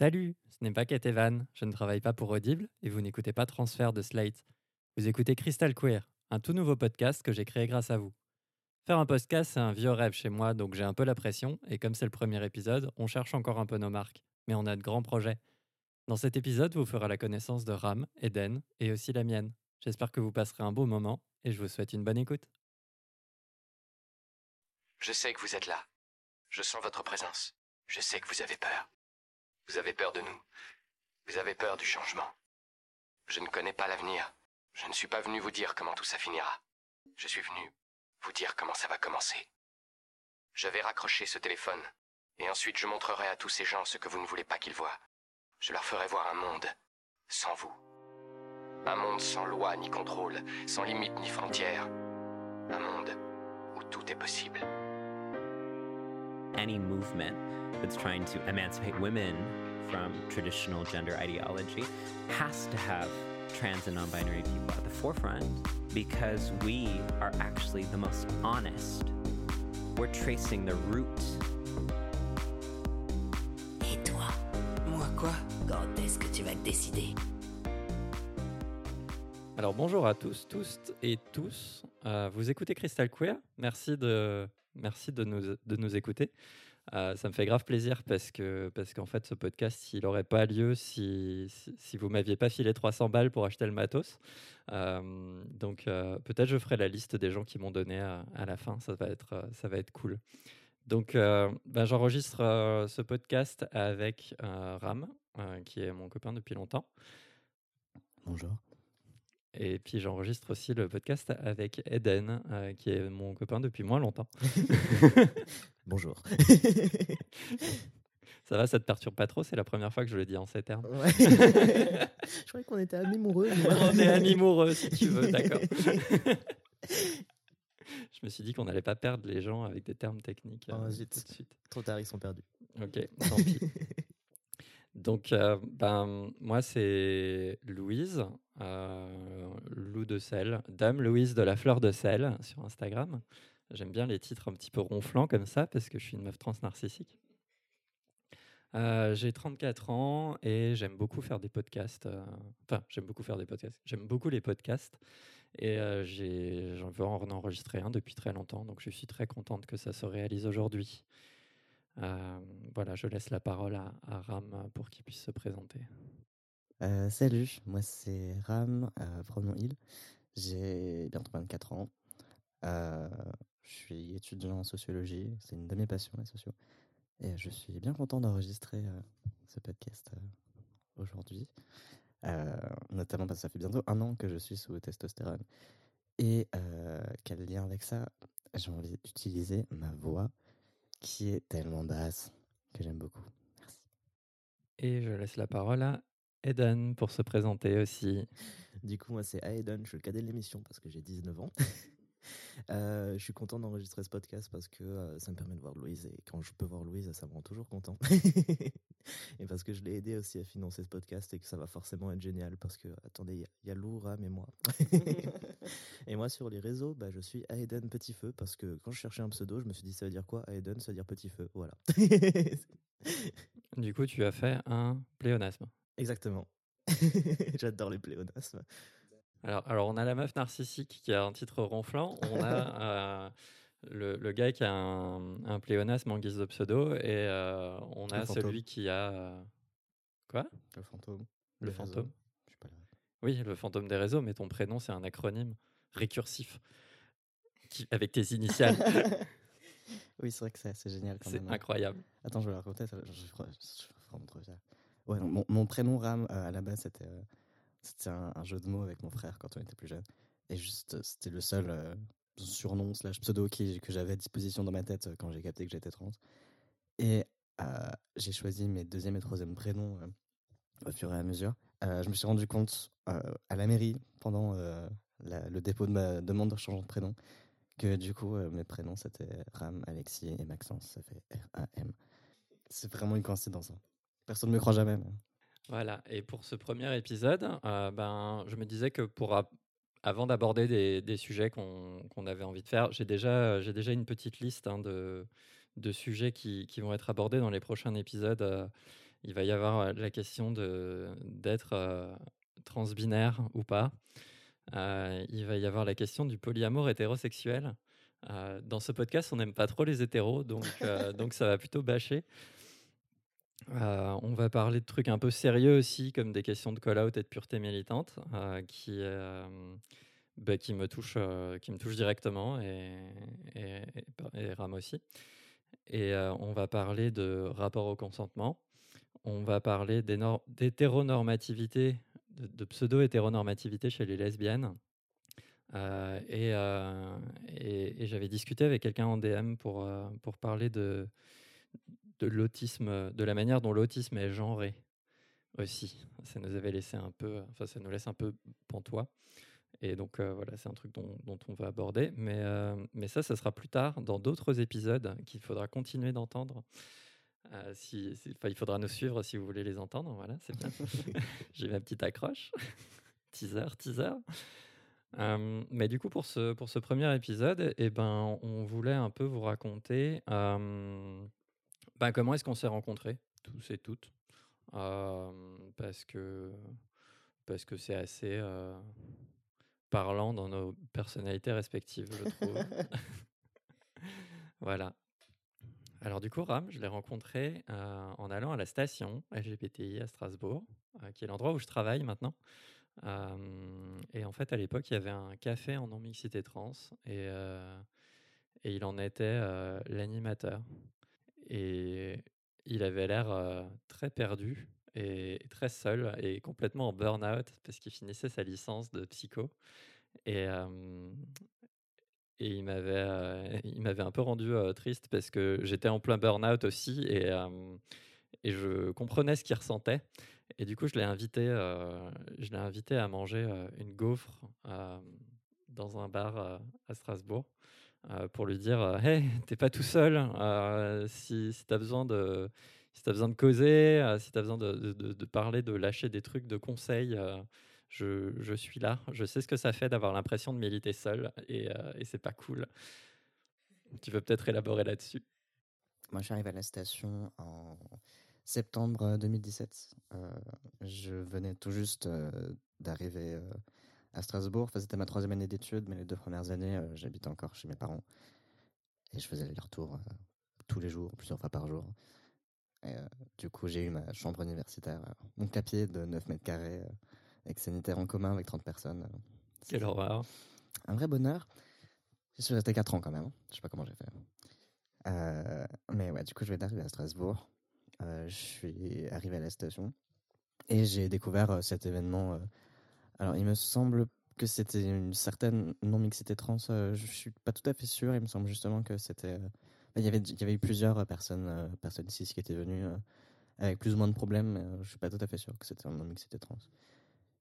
Salut, ce n'est pas Kate Evan, je ne travaille pas pour Audible et vous n'écoutez pas Transfert de Slate. Vous écoutez Crystal Queer, un tout nouveau podcast que j'ai créé grâce à vous. Faire un podcast, c'est un vieux rêve chez moi, donc j'ai un peu la pression, et comme c'est le premier épisode, on cherche encore un peu nos marques. Mais on a de grands projets. Dans cet épisode, vous ferez la connaissance de Ram, Eden et aussi la mienne. J'espère que vous passerez un beau moment, et je vous souhaite une bonne écoute. Je sais que vous êtes là. Je sens votre présence. Je sais que vous avez peur. Vous avez peur de nous. Vous avez peur du changement. Je ne connais pas l'avenir. Je ne suis pas venu vous dire comment tout ça finira. Je suis venu vous dire comment ça va commencer. Je vais raccrocher ce téléphone, et ensuite je montrerai à tous ces gens ce que vous ne voulez pas qu'ils voient. Je leur ferai voir un monde sans vous. Un monde sans loi ni contrôle, sans limite ni frontières. Un monde où tout est possible. Any movement that's trying to emancipate women from traditional gender ideology has to have trans and non binary people at the forefront because we are actually the most honest. We're tracing the root. Et toi Moi quoi Quand est-ce que tu vas te décider Alors bonjour à tous, tous et tous. Euh, vous écoutez Crystal Queer. Merci de, merci de, nous, de nous écouter. Euh, ça me fait grave plaisir parce que parce qu'en fait ce podcast il n'aurait pas lieu si, si, vous m'aviez pas filé 300 balles pour acheter le matos. Euh, donc euh, peut-être je ferai la liste des gens qui m'ont donné à, à la fin. Ça va être ça va être cool. Donc ben, j'enregistre ce podcast avec Ram qui est mon copain depuis longtemps. Bonjour. Et puis j'enregistre aussi le podcast avec Eden, euh, qui est mon copain depuis moins longtemps. Bonjour. Ça va, ça te perturbe pas trop? C'est la première fois que je le dis en ces termes. Ouais. Je croyais qu'on était amis amoureux. On est amoureux si tu veux, d'accord. je me suis dit qu'on n'allait pas perdre les gens avec des termes techniques euh, Oh, tout de suite. Trop tard, ils sont perdus. Ok, tant pis. Donc, euh, ben, moi, c'est Louise, euh, Lou de sel, Dame Louise de la fleur de sel sur Instagram. J'aime bien les titres un petit peu ronflants comme ça parce que je suis une meuf trans narcissique. Euh, j'ai 34 ans et j'aime beaucoup faire des podcasts. euh, Enfin, j'aime beaucoup faire des podcasts. J'aime beaucoup les podcasts et j'en veux en enregistrer un depuis très longtemps. Donc, je suis très contente que ça se réalise aujourd'hui. Euh, voilà, je laisse la parole à, Ram pour qu'il puisse se présenter. Euh, salut, moi c'est Ram, euh, pronom il. J'ai bientôt 24 ans. Je suis étudiant en sociologie. C'est une de mes passions, la socio. Et je suis bien content d'enregistrer ce podcast aujourd'hui. Notamment parce que ça fait bientôt un an que je suis sous testostérone. Et quel lien avec ça? J'ai envie d'utiliser ma voix qui est tellement basse que j'aime beaucoup. Merci. Et je laisse la parole à Eden pour se présenter aussi. Du coup, moi, c'est Aiden, je suis le cadet de l'émission parce que j'ai 19 ans. Euh, je suis content d'enregistrer ce podcast parce que euh, ça me permet de voir Louise et quand je peux voir Louise, ça me rend toujours content. et parce que je l'ai aidé aussi à financer ce podcast et que ça va forcément être génial parce que, attendez, il y y, a Lou, Ram et moi. et moi, sur les réseaux, bah, je suis Aiden Petit Feu parce que quand je cherchais un pseudo, je me suis dit, ça veut dire quoi Aiden, ça veut dire Petit Feu. Voilà. Du coup, tu as fait un pléonasme. Exactement. J'adore les pléonasmes. Alors, alors, on a la meuf narcissique qui a un titre ronflant. On a euh, le, le gars qui a un, un pléonasme en guise de pseudo. Et euh, on a celui qui a. euh, Quoi? Le fantôme. Le fantôme. Je sais pas là. Oui, le fantôme des réseaux, mais ton prénom, c'est un acronyme récursif qui- avec tes initiales. oui, c'est vrai que c'est assez génial quand c'est même. hein. incroyable. Attends, je vais la raconter. ça- Je, je, je, je. Ouais, non, mon, mon prénom Ram, euh, à la base, c'était euh, c'était un, jeu de mots avec mon frère quand on était plus jeune. Et juste, euh, c'était le seul euh, surnom slash pseudo qui, que j'avais à disposition dans ma tête euh, quand j'ai capté que j'étais trans. Et j'ai choisi mes deuxième et troisième prénoms au fur et à mesure. Je me suis rendu compte à la mairie pendant le dépôt de ma demande de changement de prénom que du coup mes prénoms c'était Ram, Alexis et Maxence. Ça fait R-A-M. C'est vraiment une coïncidence. hein. Personne ne me croit jamais. mais- Voilà, et pour ce premier épisode, euh, ben, je me disais que pour a- avant d'aborder des, des sujets qu'on qu'on avait envie de faire, j'ai déjà, j'ai déjà une petite liste hein, de, de sujets qui, qui vont être abordés dans les prochains épisodes. euh, il va y avoir euh, la question de d'être euh, transbinaire ou pas. Euh, il va y avoir la question du polyamour hétérosexuel. Dans ce podcast, on n'aime pas trop les hétéros, donc, donc ça va plutôt bâcher. Euh, on va parler de trucs un peu sérieux aussi, comme des questions de call-out et de pureté militante, euh, qui, euh, bah, qui, me touchent, qui me directement, et, et, et- Ram aussi. Et on va parler de rapport au consentement. On va parler d'hétéronormativité, de, de pseudo-hétéronormativité chez les lesbiennes. Et j'avais discuté avec quelqu'un en DM pour parler de, de l'autisme, de la manière dont l'autisme est genré aussi. Ça nous avait laissé un peu, enfin ça nous laisse un peu pantois. Et donc euh, voilà, c'est un truc dont, dont on va aborder. Mais, euh, mais ça, ça sera plus tard dans d'autres épisodes qu'il faudra continuer d'entendre. Euh, si, si- enfin, il faudra nous suivre si vous voulez les entendre. Voilà, c'est bien. J'ai ma petite accroche. teaser, teaser. Euh, mais du coup, pour ce, pour ce premier épisode, eh ben, on voulait un peu vous raconter ben, comment est-ce qu'on s'est rencontrés, tous et toutes? Parce que parce que c'est assez parlant dans nos personnalités respectives, je trouve. voilà. Alors du coup, Ram, je l'ai rencontré euh, en allant à la station LGBTI à Strasbourg, euh, qui est l'endroit où je travaille maintenant. Euh, et en fait, à l'époque, il y avait un café en non-mixité trans et, et il en était l'animateur. Et il avait l'air très perdu et très seul et complètement en burn-out parce qu'il finissait sa licence de psycho. Et, et il m'avait un peu rendu triste parce que j'étais en plein burn-out aussi et, et je comprenais ce qu'il ressentait. Et du coup, je l'ai invité, je l'ai invité à manger une gaufre dans un bar à Strasbourg pour lui dire euh, Hey, t'es pas tout seul. euh, si si tu as besoin de. Si tu besoin de causer, euh, si tu as besoin de, de- parler, de lâcher des trucs, de conseils, euh, je, je suis là. Je sais ce que ça fait d'avoir l'impression de militer seul et, euh, et c'est pas cool. Tu veux peut-être élaborer là-dessus? Moi, arrivé à la station en septembre 2017. Euh, je venais tout juste euh, d'arriver euh, à Strasbourg. Enfin, c'était ma troisième année d'études, mais les deux premières années, euh, j'habitais encore chez mes parents. Et je faisais les retours euh, tous les jours, plusieurs fois par jour. Et, euh, du coup, j'ai eu ma chambre universitaire, mon clapier de 9 mètres carrés, avec sanitaire en commun avec 30 personnes. Quelle horreur. Un vrai bonheur. J'y suis resté 4 ans quand même. hein. Je sais pas comment j'ai fait. Mais ouais, du coup, je vais d'arriver à Strasbourg. Je suis arrivé à la station et j'ai découvert cet événement. Alors, il me semble que c'était une certaine non-mixité trans. euh, je suis pas tout à fait sûr. Il me semble justement que c'était. euh, il y avait, il y avait eu plusieurs personnes, euh, personnes cis qui étaient venues avec plus ou moins de problèmes. Mais, je suis pas tout à fait sûr que c'était un non-mixité trans.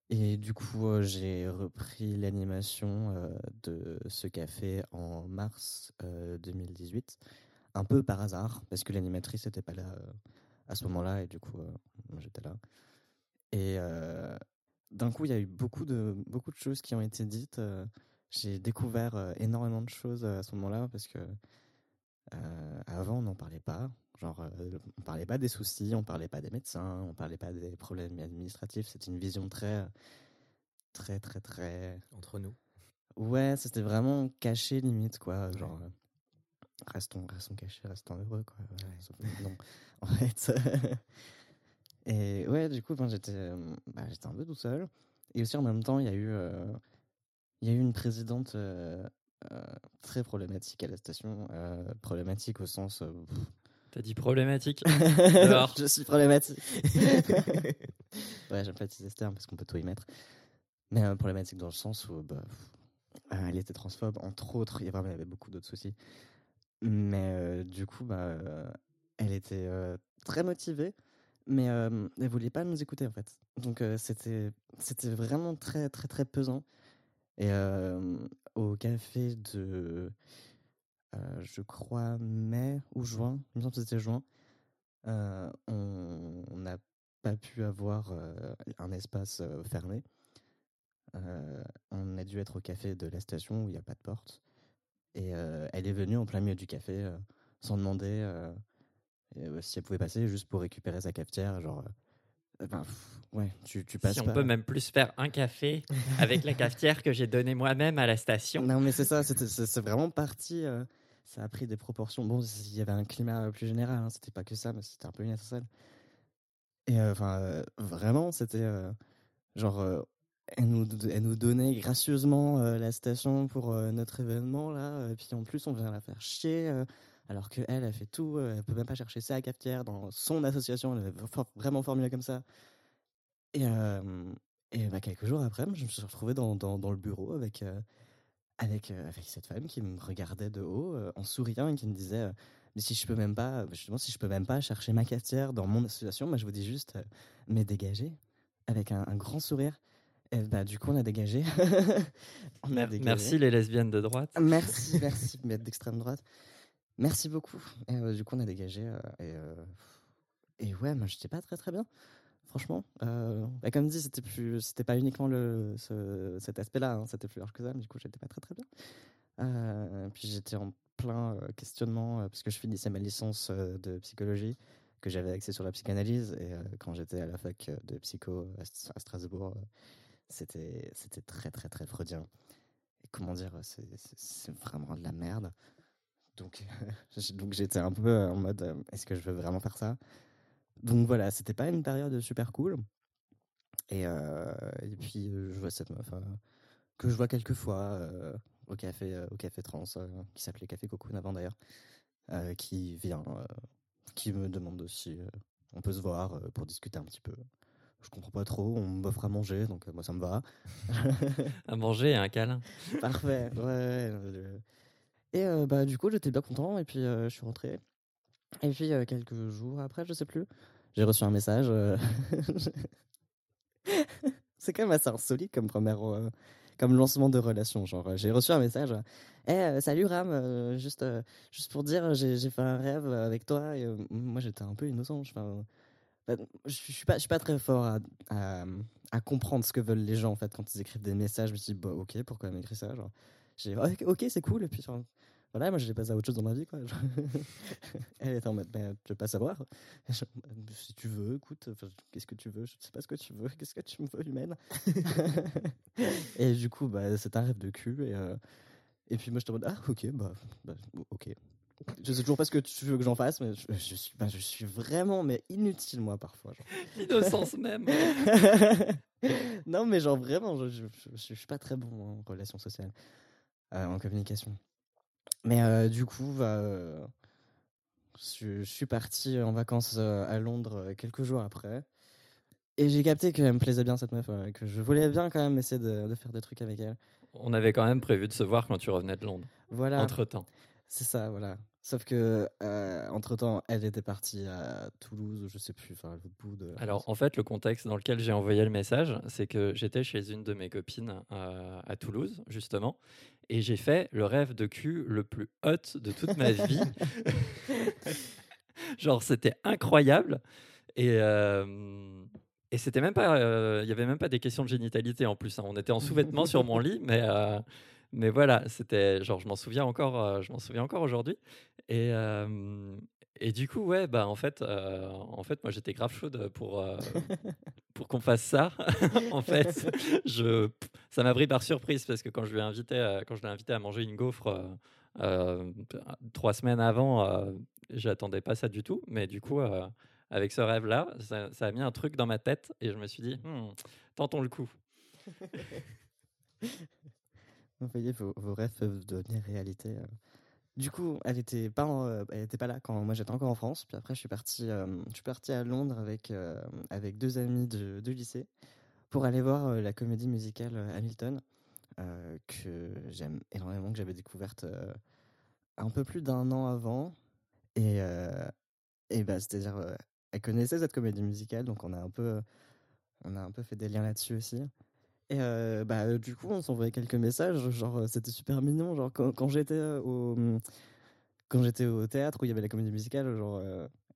Et du coup, j'ai repris l'animation de ce café en mars euh, 2018, un peu par hasard, parce que l'animatrice n'était pas là à ce moment-là, et du coup, j'étais là. Et d'un coup, il y a eu beaucoup de, beaucoup de choses qui ont été dites. euh, j'ai découvert euh, énormément de choses euh, à ce moment-là, parce que euh, avant, on n'en parlait pas. Genre, euh, on parlait pas des soucis, on parlait pas des médecins, on parlait pas des problèmes administratifs. C'était une vision très, très, très, très. Entre nous. Ouais, c'était vraiment caché limite, quoi. Genre, euh, restons, restons cachés, restons heureux, quoi. Ouais, non, en fait. Et ouais, du coup, ben, j'étais, bah, un peu tout seul. Et aussi, en même temps, il y a eu, euh, il y a eu une présidente euh, euh, très problématique à la station. problématique au sens. T'as dit problématique? Je suis problématique. ouais, j'aime pas utiliser ce terme parce qu'on peut tout y mettre. Mais problématique dans le sens où bah, elle était transphobe, entre autres. Il y, avait beaucoup d'autres soucis. Mais du coup, bah, elle était très motivée, mais euh, elle voulait pas nous écouter en fait. Donc c'était c'était vraiment très très très pesant. Et au café de, je crois mai ou juin, il me semble que c'était juin, on n'a pas pu avoir un espace fermé. On a dû être au café de la station où il n'y a pas de porte. Et elle est venue en plein milieu du café sans demander. Et, euh, si elle pouvait passer juste pour récupérer sa cafetière, genre. euh, ben, pff, ouais, tu, tu passes Si on pas. peut même plus faire un café avec la cafetière que j'ai donnée moi-même à la station. Non, mais c'est ça, c'est vraiment parti. euh, ça a pris des proportions. Bon, il y avait un climat plus général, hein, c'était pas que ça, mais c'était un peu une étincelle. Et euh, enfin, vraiment, c'était genre. elle nous, elle nous donnait gracieusement euh, la station pour euh, notre événement, là. Et puis en plus, on vient la faire chier. euh, alors que elle, elle fait tout. euh, elle peut même pas chercher sa cafetière dans son association. Elle for- vraiment formulé comme ça. Et, euh, et bah, quelques jours après, je me suis retrouvé dans, dans, dans le bureau avec, euh, avec, euh, avec cette femme qui me regardait de haut en souriant et qui me disait mais si je peux même pas justement si je peux même pas chercher ma cafetière dans mon association moi je vous dis juste mais dégagez avec un, un grand sourire et bah du coup on a dégagé On a dégagé. Merci les lesbiennes de droite. merci merci mais d'extrême droite merci beaucoup. Et euh, du coup on a dégagé euh, et euh, et ouais moi j'étais pas très très bien franchement. Euh, bah, comme dit c'était plus c'était pas uniquement cet aspect là c'était plus large que ça mais du coup j'étais pas très très bien. Puis j'étais en plein questionnement parce que je finissais ma licence de psychologie que j'avais axée sur la psychanalyse et quand j'étais à la fac de psycho à, St- à Strasbourg c'était très très très freudien. Et comment dire c'est vraiment de la merde donc donc j'étais un peu en mode euh, est-ce que je veux vraiment faire ça? Donc voilà c'était pas une période super cool et, euh, et puis euh, je vois cette meuf euh, que je vois quelques fois euh, au café au café trans qui s'appelait Café Cocoon avant d'ailleurs qui vient qui me demande si on peut se voir pour discuter un petit peu je comprends pas trop on m'offre à manger donc moi ça me va À manger et un câlin. Parfait. Ouais, ouais, Et bah du coup j'étais bien content et puis je suis rentré. Et puis quelques jours après, je sais plus, j'ai reçu un message. C'est quand même assez insolite comme première, comme lancement de relation. Genre, j'ai reçu un message. Eh euh, salut Ram, juste juste pour dire, j'ai fait un rêve avec toi moi j'étais un peu innocent. Enfin, je suis pas je suis pas très fort à, comprendre ce que veulent les gens en fait quand ils écrivent des messages. Je me dis bah ok pourquoi elle m'écrit ça j'ai ok, ok, c'est cool. Et puis voilà moi j'ai passé à autre chose dans ma vie quoi. Elle était en mode bah, tu veux pas savoir. Je- si tu veux écoute qu'est-ce que tu veux? Je sais pas ce que tu veux. Qu'est-ce que tu me veux humaine? Et du coup bah c'est un rêve de cul et euh, et puis moi je te mode ah ok bah, bah, ok. Je sais toujours pas ce que tu veux que j'en fasse mais je, je suis bah, je suis vraiment mais inutile moi parfois. L'innocence même. non, mais genre vraiment, je, je, je- je suis pas très bon en relations sociales, en communication. Mais euh, du coup, bah, euh, je, suis parti en vacances euh, à Londres euh, quelques jours après. Et j'ai capté qu'elle me plaisait bien cette meuf, euh, que je voulais bien quand même essayer de, de faire des trucs avec elle. On avait quand même prévu de se voir quand tu revenais de Londres. Voilà, Entre temps. c'est ça, voilà. Sauf que, entre temps, elle était partie à Toulouse, ou je sais plus, enfin, l'autre bout de. Alors, en fait, le contexte dans lequel j'ai envoyé le message, c'est que j'étais chez une de mes copines euh, à Toulouse, justement, et j'ai fait le rêve de cul le plus hot de toute ma vie. Genre, c'était incroyable. Et, euh, et c'était même pas. euh, Il y avait même pas des questions de génitalité en plus. hein. On était en sous-vêtements sur mon lit, mais. euh, mais voilà, c'était genre je m'en souviens encore, euh, je m'en souviens encore aujourd'hui. Et, et du coup, ouais, bah en fait, euh, en fait, moi j'étais grave chaude pour euh, pour qu'on fasse ça. en fait, je, ça m'a pris par surprise parce que quand je lui ai invité, quand je l'ai invité à manger une gaufre euh, trois semaines avant, j'attendais pas ça du tout. Mais du coup, avec ce rêve-là, ça, ça a mis un truc dans ma tête et je me suis dit, Hmm, tentons le coup. Voyez, vos, vos rêves peuvent devenir réalité. euh. Du coup, elle était pas, euh, elle était pas là quand moi j'étais encore en France. Puis après, je suis parti, euh, je suis parti à Londres avec avec deux amis de, de lycée pour aller voir la comédie musicale Hamilton que j'aime énormément, que j'avais découverte un peu plus d'un an avant. Et et bah, c'est-à-dire, elle connaissait cette comédie musicale, donc on a un peu, on a un peu fait des liens là-dessus aussi. Et euh, bah, euh, du coup, on s'envoyait quelques messages, genre euh, c'était super mignon. Genre quand, j'étais au quand j'étais au théâtre où il y avait la comédie musicale, genre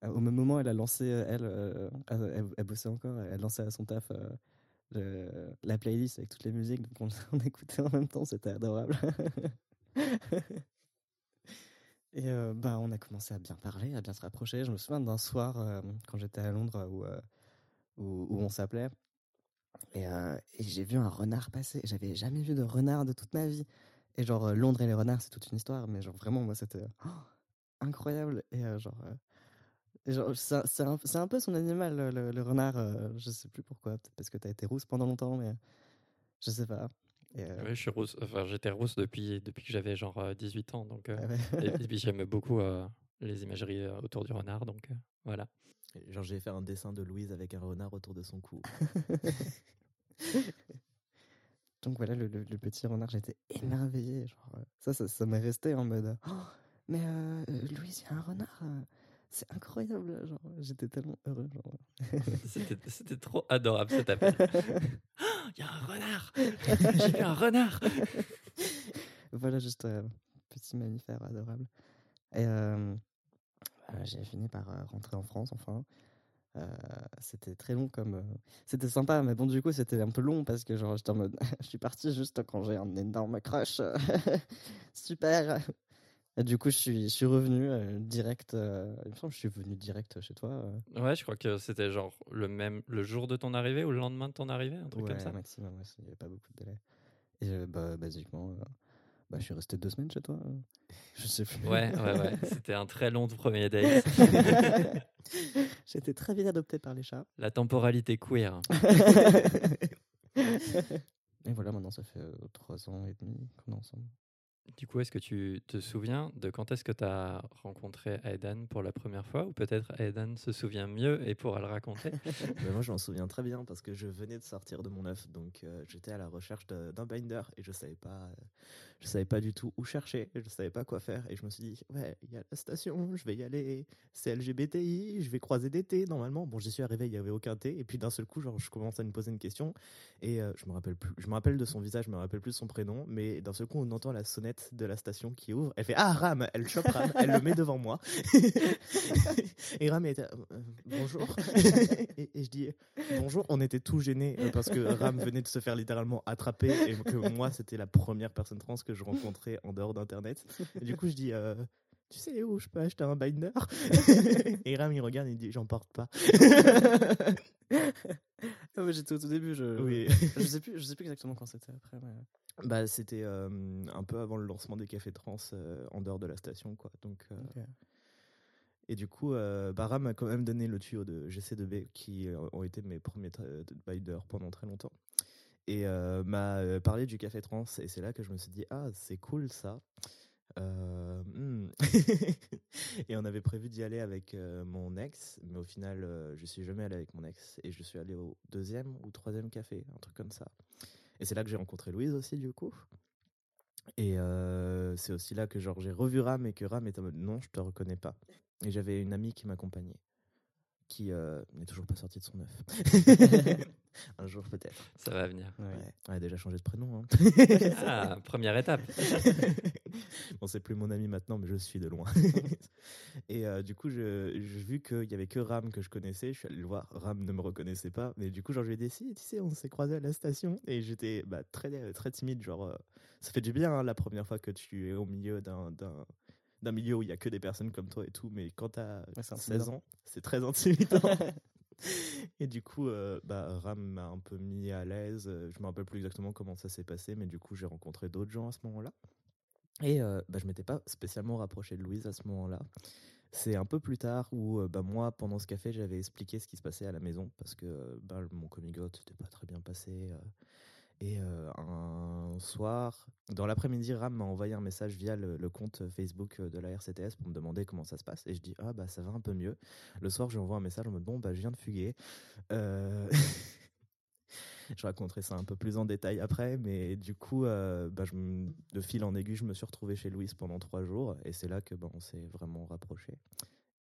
au même moment, elle a lancé elle, elle, bossait encore, elle lançait à son taf la playlist avec toutes les musiques, donc on, écoutait en même temps, c'était adorable. Et bah, on a commencé à bien parler, à bien se rapprocher. Je me souviens d'un soir, quand j'étais à Londres, où, où on s'appelait. Et, euh, et j'ai vu un renard passer. J'avais jamais vu de renard de toute ma vie. Et genre, Londres et les renards, c'est toute une histoire. Mais genre, vraiment, moi, c'était oh, incroyable. Et euh, genre, euh, c'est un, peu son animal, le, le- le renard. je sais plus pourquoi. Peut-être parce que t'as été rousse pendant longtemps, mais je sais pas. Euh, Oui, je suis rousse. Enfin, j'étais rousse depuis, depuis que j'avais genre euh, 18 ans. Donc, euh, ah ouais. et, puis j'aime beaucoup euh, les imageries autour du renard. Donc voilà. Genre, j'ai fait un dessin de Louise avec un renard autour de son cou. Donc voilà, le, le- le petit renard, j'étais émerveillé. Genre, euh, ça, ça, ça m'est resté en mode Oh, Mais euh, Louise, il y a un renard. euh, c'est incroyable. Genre, j'étais tellement heureux. Genre. C'était c'était trop adorable cet appel. Il y a un renard J'ai vu un renard voilà, juste un petit mammifère adorable. Et euh, j'ai fini par euh, rentrer en France, enfin. Euh, c'était très long comme. euh, C'était sympa, mais bon, du coup, c'était un peu long parce que, genre, j'étais en mode. je suis parti juste quand j'ai un énorme crush. Super! Et du coup, je suis, je suis revenu euh, direct. euh, il me semble que je suis venu direct chez toi. euh, Ouais, je crois que c'était genre le même le jour de ton arrivée ou le lendemain de ton arrivée, un truc ouais, comme ça. maximum, ouais, il n'y avait pas beaucoup de délai. Et euh, bah, basiquement, euh, bah, je suis resté deux semaines chez toi. euh. Je sais plus. Ouais, ouais, ouais. C'était un très long premier date. Été très vite adopté par les chats. La temporalité queer. Et voilà, maintenant ça fait euh, trois ans et demi qu'on est ensemble. Du coup, est-ce que tu te souviens de quand est-ce que tu as rencontré Aidan pour la première fois? Ou peut-être Aidan se souvient mieux et pourra le raconter? Mais moi, je m'en souviens très bien parce que je venais de sortir de mon œuf, donc euh, j'étais à la recherche d'un binder et je savais pas, euh, je savais pas du tout où chercher, je savais pas quoi faire et je me suis dit ouais, il y a la station, je vais y aller, c'est LGBTI, je vais croiser des T normalement. Bon, j'y suis arrivé, il y avait aucun T et puis d'un seul coup, genre, je commence à me poser une question et euh, je me rappelle plus, je me rappelle de son visage, je me rappelle plus de son prénom, mais d'un seul coup, on entend la sonnette de la station qui ouvre. Elle fait ah Ram, elle chope Ram, elle le met devant moi et Ram était euh, bonjour et, et je dis bonjour. On était tout gênés euh, parce que Ram venait de se faire littéralement attraper et que moi c'était la première personne trans que je rencontrais en dehors d'internet. Et du coup je dis euh, tu sais où je peux acheter un binder Et Ram il regarde et il dit j'en porte pas. Ah, j'étais au tout début, je, Oui. je sais plus, je sais plus exactement quand c'était après. Mais... Bah c'était euh, un peu avant le lancement des cafés trans euh, en dehors de la station quoi. Donc euh. Et du coup, euh, bah, Ram m'a quand même donné le tuyau de GC2B qui euh, ont été mes premiers binders pendant très longtemps. Et euh, m'a euh, parlé du café trans. Et c'est là que je me suis dit, ah, c'est cool ça. Euh, hmm. et on avait prévu d'y aller avec mon ex, mais au final, je suis jamais allé avec mon ex. Et je suis allé au deuxième ou troisième café, un truc comme ça. Et c'est là que j'ai rencontré Louise aussi, du coup. Et c'est aussi là que j'ai revu Ram et que Ram est en mode non, je te reconnais pas. Et j'avais une amie qui m'accompagnait, qui n'est toujours pas sortie de son œuf. Un jour peut-être. Ça va venir. Ouais. Ouais. Déjà changé de prénom. Hein. Ah, première étape. bon, c'est plus mon ami maintenant, mais je suis de loin. et euh, du coup, je- j'ai vu qu'il y avait que Ram que je connaissais. Je suis allé le voir. Ram ne me reconnaissait pas. Mais du coup, genre, je lui ai dit, si, tu sais, on s'est croisés à la station. Et j'étais bah, très, très timide. Genre, euh, ça fait du bien hein, la première fois que tu es au milieu d'un. d'un d'un milieu où il y a que des personnes comme toi et tout, mais quand t'as Ouais, c'est 16 intimidant. ans, c'est très intimidant. et du coup, euh, bah, Ram m'a un peu mis à l'aise. Euh, Je me rappelle plus exactement comment ça s'est passé, mais du coup, j'ai rencontré d'autres gens à ce moment-là. Et euh, bah, je m'étais pas spécialement rapproché de Louise à ce moment-là. C'est un peu plus tard où euh, bah, moi, pendant ce café, j'avais expliqué ce qui se passait à la maison parce que bah, mon coming out n'était pas très bien passé. Euh. et euh, un soir, dans l'après-midi, Ram m'a envoyé un message via le, compte Facebook de la RCTS pour me demander comment ça se passe. Et je dis, ah bah ça va un peu mieux. Le soir, je lui envoie un message en mode, bon, bah je viens de fuguer. Euh, je raconterai ça un peu plus en détail après, mais du coup, euh, bah, de fil en aiguille, je me suis retrouvé chez Louise pendant trois jours, et c'est là que bah, on s'est vraiment rapprochés.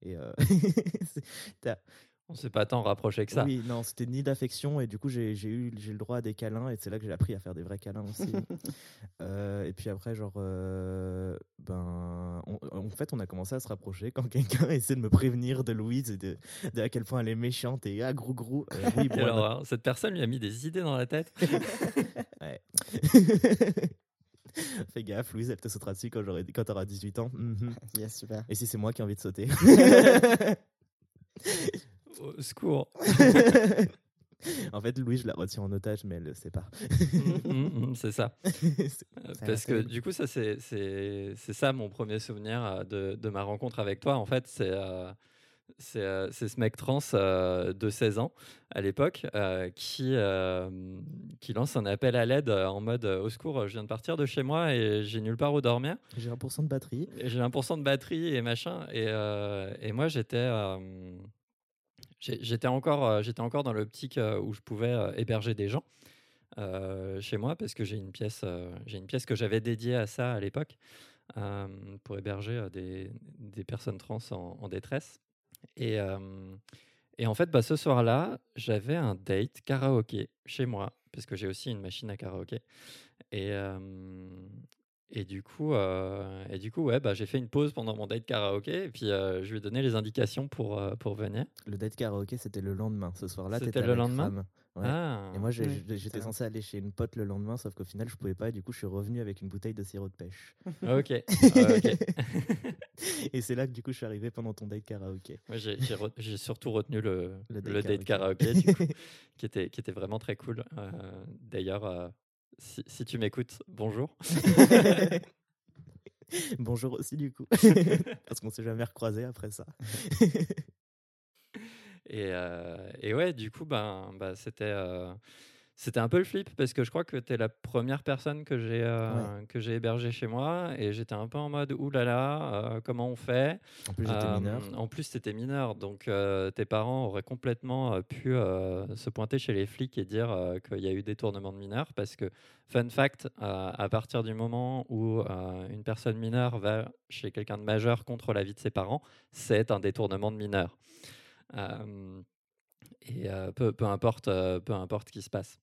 Et euh, On s'est pas tant rapproché que ça. oui, non, c'était ni d'affection, et du coup, j'ai eu j'ai le droit à des câlins, et c'est là que j'ai appris à faire des vrais câlins aussi. Euh, et puis après, genre, euh, ben, on- en fait, on a commencé à se rapprocher quand quelqu'un essaie de me prévenir de Louise et de, de à quel point elle est méchante et ah, grou grou. Euh, oui, bon, horreur. Cette personne lui a mis des idées dans la tête. Ouais. Fais gaffe, Louise, elle te sautera dessus quand, j'aurai- quand t'auras 18 ans. Mhm. Yes, super. Et si c'est moi qui ai envie de sauter? Au secours. En fait, Louise, je la retiens en otage, mais elle le sait pas. Mm, mm, mm, c'est ça. Euh, Parce que du coup, ça, c'est c'est- c'est ça mon premier souvenir euh, de, de ma rencontre avec toi. En fait, c'est euh, c'est euh, c'est ce mec trans euh, de 16 ans à l'époque qui, qui lance un appel à l'aide en mode au secours, je viens de partir de chez moi et j'ai nulle part où dormir. J'ai 1% de batterie. Et J'ai 1% de batterie et machin. Et, et moi, j'étais. J'étais encore, euh, j'étais encore dans l'optique euh, où je pouvais euh, héberger des gens chez moi parce que j'ai une pièce, j'ai une pièce que j'avais dédiée à ça à l'époque pour héberger des, des personnes trans en, détresse. Et, et en fait, bah, ce soir-là, j'avais un date karaoké chez moi parce que j'ai aussi une machine à karaoké. Et, et du coup, euh, et du coup, ouais, bah, j'ai fait une pause pendant mon date karaoké et puis euh, je lui ai donné les indications pour, euh, pour venir. Le date karaoké, c'était le lendemain. Ce soir-là, C'était le avec lendemain? Ouais. Ah, Et moi, Oui, j'étais censé aller chez une pote le lendemain, sauf qu'au final, je pouvais pas. Et du coup, je suis revenu avec une bouteille de sirop de pêche. ok. Ah, ok. et c'est là que du coup, je suis arrivé pendant ton date karaoké. J'ai re- surtout retenu le, Le le date date, karaoké. du coup, qui, était, qui était vraiment très cool. D'ailleurs, si, si tu m'écoutes, bonjour. Bonjour aussi, du coup. Parce qu'on s'est jamais recroisé après ça. Et, euh, et ouais, du coup, ben, bah, c'était euh, c'était un peu le flip parce que je crois que tu es la première personne que j'ai euh, que j'ai hébergée chez moi et j'étais un peu en mode oulala, là là, euh, comment on fait? En plus, j'étais Euh, mineur. En plus, tu étais mineur, donc euh, tes parents auraient complètement pu se pointer chez les flics et dire qu'il y a eu détournement de mineurs. Parce que, fun fact, à partir du moment où une personne mineure va chez quelqu'un de majeur contre l'avis de ses parents, c'est un détournement de mineur. Et euh, peu, peu importe, euh, peu importe ce qui se passe.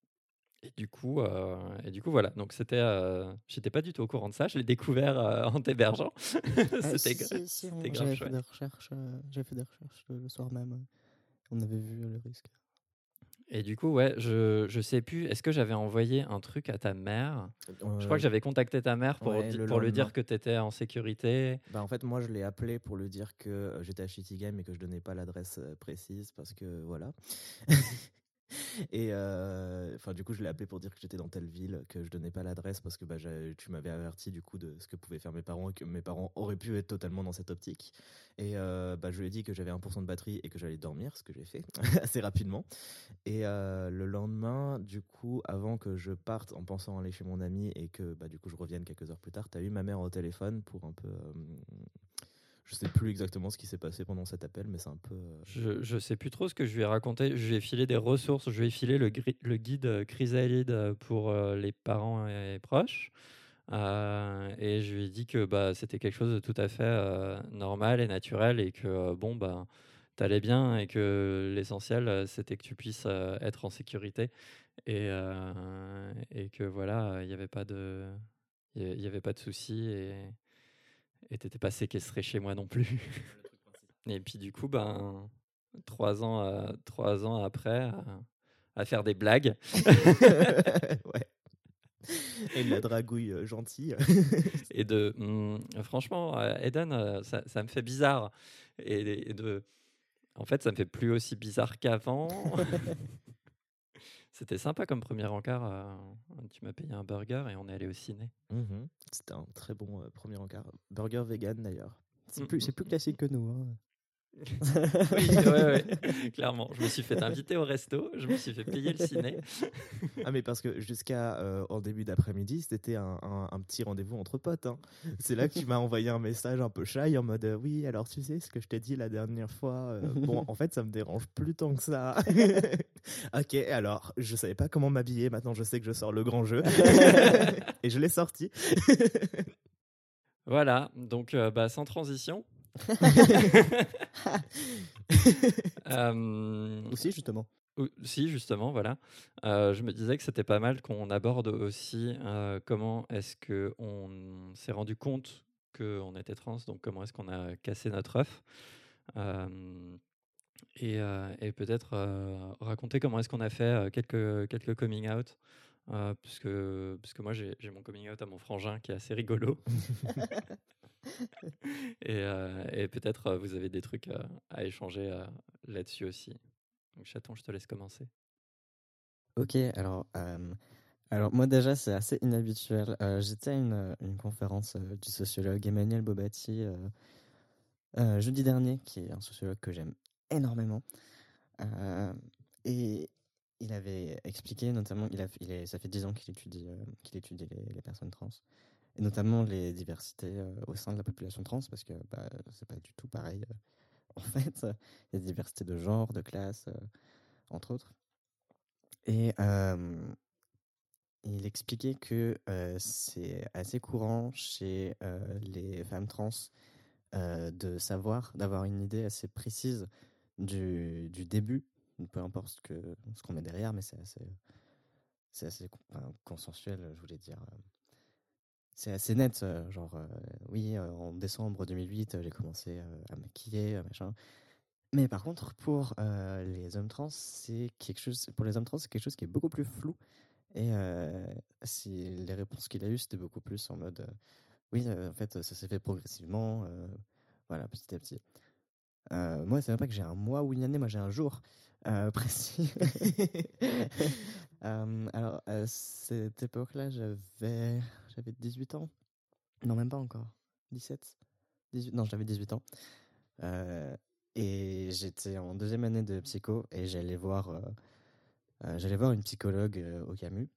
Et du coup, euh, et du coup voilà. Donc c'était, euh, j'étais pas du tout au courant de ça. Je l'ai découvert euh, en t'hébergeant. Ah, c'était si, si, grave J'avais fait des recherches, euh, fait des recherches le, soir même. euh, On avait vu euh, le risque. Et du coup, ouais, je, je sais plus. Est-ce que j'avais envoyé un truc à ta mère? Je crois que j'avais contacté ta mère pour, ouais, le pour lui dire que tu étais en sécurité. Bah, en fait, moi, je l'ai appelé pour lui dire que euh, j'étais à Shitty Game et que je donnais pas l'adresse euh, précise parce que voilà. et euh, enfin, du coup, je l'ai appelé pour dire que j'étais dans telle ville, que je donnais pas l'adresse parce que bah, tu m'avais averti du coup de ce que pouvaient faire mes parents et que mes parents auraient pu être totalement dans cette optique. Et euh, bah, je lui ai dit que j'avais 1% de batterie et que j'allais dormir, ce que j'ai fait assez rapidement. Et euh, le lendemain, du coup, avant que je parte en pensant aller chez mon ami et que bah, du coup je revienne quelques heures plus tard, tu as eu ma mère au téléphone pour un peu. Je sais plus exactement ce qui s'est passé pendant cet appel, mais c'est un peu. euh, Je, je sais plus trop ce que je lui ai raconté. Je lui ai filé des ressources. Je lui ai filé le, guide euh, Chrysalide euh, pour les parents et proches. Et je lui ai dit que bah, c'était quelque chose de tout à fait normal et naturel et que bon, bah, t'allais bien et que l'essentiel c'était que tu puisses être en sécurité et, que voilà, il n'y avait pas de, il souci et t'étais pas séquestré chez moi non plus. Et puis du coup, ben, trois ans, euh, trois ans après, euh, à faire des blagues. ouais. Et de la dragouille euh, gentille. et de, hum, franchement, Eden, ça, ça me fait bizarre. Et, et de, en fait, ça me fait plus aussi bizarre qu'avant. C'était sympa comme premier encart. euh, tu m'as payé un burger et on est allé au ciné. Mhm. C'était un très bon euh, premier encart. Burger vegan d'ailleurs. C'est plus, c'est plus classique que nous. hein. oui, ouais, ouais, clairement. Je me suis fait inviter au resto, je me suis fait payer le ciné. Ah mais parce que jusqu'à euh, en début d'après-midi, c'était un, un- un petit rendez-vous entre potes. hein. C'est là que tu m'as envoyé un message un peu shy en mode euh, oui alors tu sais ce que je t'ai dit la dernière fois. euh, bon en fait ça me dérange plus tant que ça. ok alors je savais pas comment m'habiller. Maintenant je sais que je sors le grand jeu et je l'ai sorti. Voilà, donc euh, bah, sans transition. Euh, Aussi, justement. si, justement, voilà. Euh, je me disais que c'était pas mal qu'on aborde aussi euh, comment est-ce qu'on s'est rendu compte qu'on était trans, donc comment est-ce qu'on a cassé notre œuf. Euh, et, euh, et peut-être euh, raconter comment est-ce qu'on a fait euh, quelques, quelques coming out euh, puisque, puisque moi j'ai j'ai mon coming out à mon frangin qui est assez rigolo. et euh, et peut-être euh, vous avez des trucs euh, à échanger là-dessus aussi. Donc chaton, je te laisse commencer. Ok, alors, alors moi déjà c'est assez inhabituel. J'étais à une, conférence du sociologue Emmanuel euh, jeudi dernier, qui est un sociologue que j'aime énormément. Et il avait expliqué notamment, il a, ça fait 10 ans qu'il étudie, qu'il étudie les personnes trans, notamment les diversités euh, au sein de la population trans, parce que bah, c'est pas du tout pareil. euh, en fait, il diversités de genre, de classe, euh, entre autres. Et il expliquait que c'est assez courant chez les femmes trans de savoir, d'avoir une idée assez précise du, du début, peu importe ce que ce qu'on met derrière, mais c'est assez, assez consensuel, je voulais dire. C'est assez net, euh, genre, euh, oui, euh, en décembre 2008, euh, j'ai commencé à maquiller, machin. Mais par contre, pour les hommes trans, c'est quelque chose. Pour les hommes trans, c'est quelque chose qui est beaucoup plus flou. Et si les réponses qu'il a eues, c'était beaucoup plus en mode, oui, en fait, ça s'est fait progressivement, voilà, petit à petit. Moi, c'est même pas que j'ai un mois ou une année, moi j'ai un jour précis. Alors, à cette époque-là, j'avais j'avais 18 ans. Non, même pas encore. 17 18, Non, j'avais 18 ans. Et j'étais en deuxième année de psycho et j'allais voir, euh, euh, j'allais voir une psychologue euh, au Camus.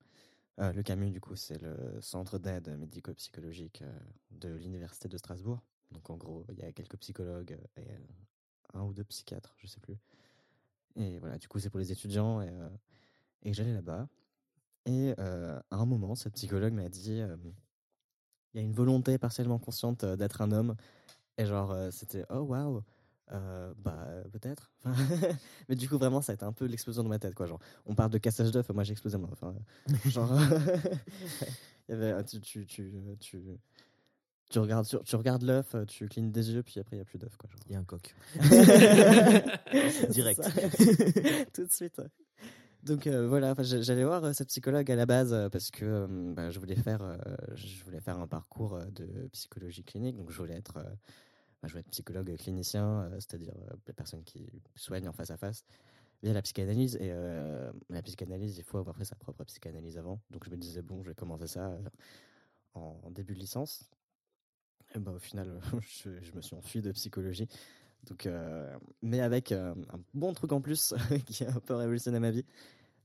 Le Camus, du coup, c'est le centre d'aide médico-psychologique de l'université de Strasbourg. Donc, en gros, il y a quelques psychologues et un ou deux psychiatres, je sais plus. Et voilà, du coup, c'est pour les étudiants et, et j'allais là-bas. Et euh, à un moment, cette psychologue m'a dit euh, il y a une volonté partiellement consciente euh, d'être un homme. Et genre, c'était oh waouh, bah peut-être? Mais du coup, vraiment, ça a été un peu l'explosion dans ma tête, quoi. Genre, on parle de cassage d'œuf, moi j'ai explosé moi. Enfin, genre, il y avait, euh, tu, tu, tu, tu, tu regardes, tu, tu regardes l'œuf, tu clignes des yeux, puis après il y a plus d'œuf. Il y a un coq. Direct. Tout de suite. Donc euh, voilà, j'allais voir euh, cette psychologue à la base euh, parce que euh, bah, je voulais faire, je voulais faire un parcours de psychologie clinique. Donc je voulais être, bah, je voulais être psychologue clinicien, c'est-à-dire la personne qui soigne en face à face via la psychanalyse. Et la psychanalyse, il faut avoir fait sa propre psychanalyse avant. Donc je me disais bon, je vais commencer ça en, début de licence. Et bah, au final, je me suis enfui de psychologie. Donc, euh, mais avec euh, un bon truc en plus qui a un peu révolutionné ma vie.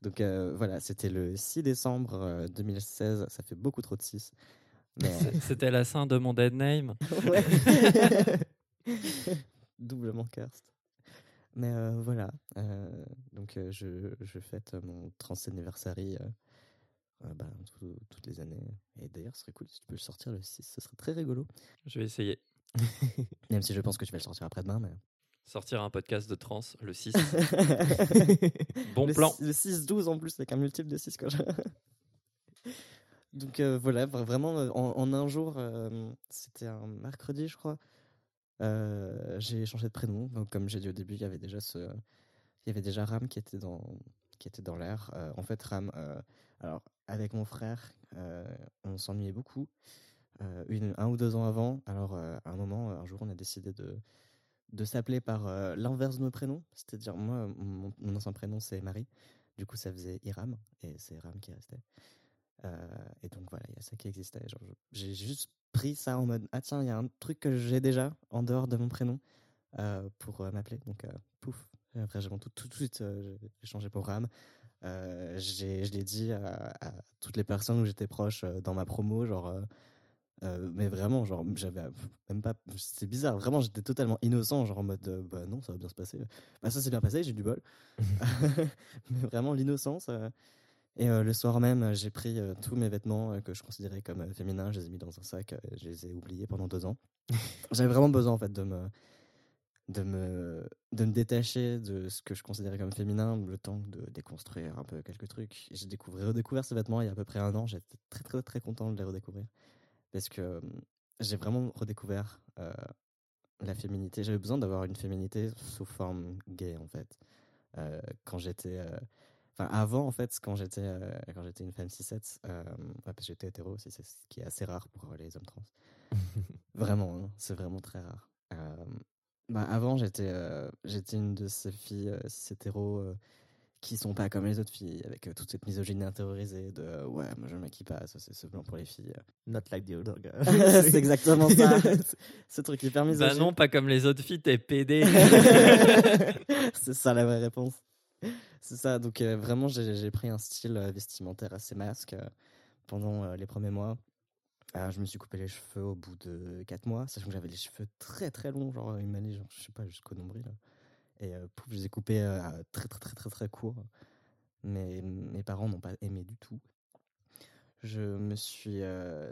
Donc euh, voilà, c'était le 6 décembre euh, 2016. Ça fait beaucoup trop de 6. Mais, C'est- C'était la fin de mon dead name. Ouais. Doublement cursed. Mais voilà. donc je, je fête mon 30 anniversary euh, euh, bah, tout- toutes les années. Et d'ailleurs, ce serait cool si tu peux le sortir le 6. Ce serait très rigolo. Je vais essayer. Même si je pense que tu vas le sortir après-demain. Mais... Sortir un podcast de trans le 6. Bon le, plan. Le 6-12 en plus, avec un multiple de 6. Quoi. Donc euh, voilà, vra- vraiment, euh, en, en un jour, euh, c'était un mercredi, je crois. euh, j'ai changé de prénom. Donc, comme j'ai dit au début, il y avait déjà ce, il y avait déjà Ram qui était dans, qui était dans l'air. En fait, Ram, alors avec mon frère, on s'ennuyait beaucoup. Euh, un ou deux ans avant, alors euh, à un moment, un jour, on a décidé de, de s'appeler par euh, l'inverse de nos prénoms. C'est-à-dire, moi, mon, ancien prénom, c'est Marie. Du coup, ça faisait Iram, et c'est Ram qui restait. Et donc, voilà, il y a ça qui existait. J'ai juste pris ça en mode, ah tiens, il y a un truc que j'ai déjà en dehors de mon prénom pour m'appeler. Donc, pouf. Après, j'ai tout, tout de suite, j'ai changé pour Ram. Je l'ai dit à, toutes les personnes où j'étais proche dans ma promo, genre... euh, mais vraiment, genre, j'avais même pas. C'est bizarre, vraiment, j'étais totalement innocent, genre en mode, euh, bah non, ça va bien se passer. Bah ça s'est bien passé, j'ai du bol. mais vraiment, l'innocence. euh. Et le soir même, j'ai pris tous mes vêtements que je considérais comme féminins, je les ai mis dans un sac, je les ai oubliés pendant deux ans. J'avais vraiment besoin, en fait, de me, de, me, de me détacher de ce que je considérais comme féminin, le temps de déconstruire un peu quelques trucs. J'ai découvert, redécouvert ces vêtements il y a à peu près un an, j'étais très, très, très content de les redécouvrir parce que euh, j'ai vraiment redécouvert euh, la féminité. J'avais besoin d'avoir une féminité sous forme gay en fait. Euh, quand j'étais, euh, Enfin, avant, en fait, quand j'étais quand j'étais une femme 6-7, euh, ouais, parce que j'étais hétéro aussi, c'est ce qui est assez rare pour les hommes trans. vraiment, hein, c'est vraiment très rare. Bah, avant, j'étais j'étais une de ces filles hétéro qui sont pas comme les autres filles, avec euh, toute cette misogynie intériorisée de euh, ouais, moi je me maquille pas, ça c'est blanc pour les filles. Not like the other c'est exactement ça. Ce truc hyper Bah misogyne. non, pas comme les autres filles, t'es pédé. c'est ça la vraie réponse. C'est ça. Donc euh, vraiment, j'ai pris un style euh, vestimentaire assez masque euh, pendant euh, les premiers mois. Euh, je me suis coupé les cheveux au bout de 4 mois, sachant que j'avais les cheveux très très longs, genre une manie, genre, je sais pas, jusqu'au nombril. Et je les ai coupés très très très très très courts. Mais mes parents n'ont pas aimé du tout. Je me suis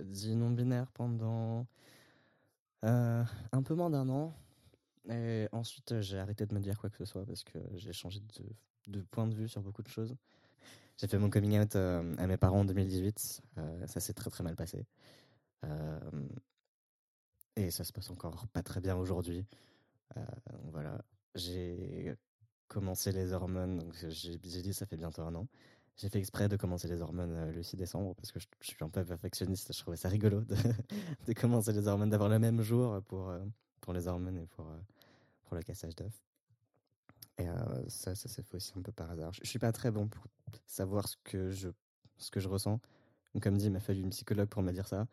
dit non-binaire pendant un peu moins d'un an. Et ensuite, j'ai arrêté de me dire quoi que ce soit parce que j'ai changé de, point de vue sur beaucoup de choses. J'ai fait mon coming out à mes parents en 2018. Euh, ça s'est très très mal passé. Et ça se passe encore pas très bien aujourd'hui. Voilà. J'ai commencé les hormones, donc j'ai dit ça fait bientôt un an. J'ai fait exprès de commencer les hormones euh, le 6 décembre parce que je, suis un peu perfectionniste. Je trouvais ça rigolo de, commencer les hormones, d'avoir le même jour pour, euh, pour les hormones et pour, euh, pour le cassage d'œufs. Et ça, ça s'est fait aussi un peu par hasard. Je, je suis pas très bon pour savoir ce que je, ce que je ressens. Donc, comme dit, il m'a fallu une psychologue pour me dire ça.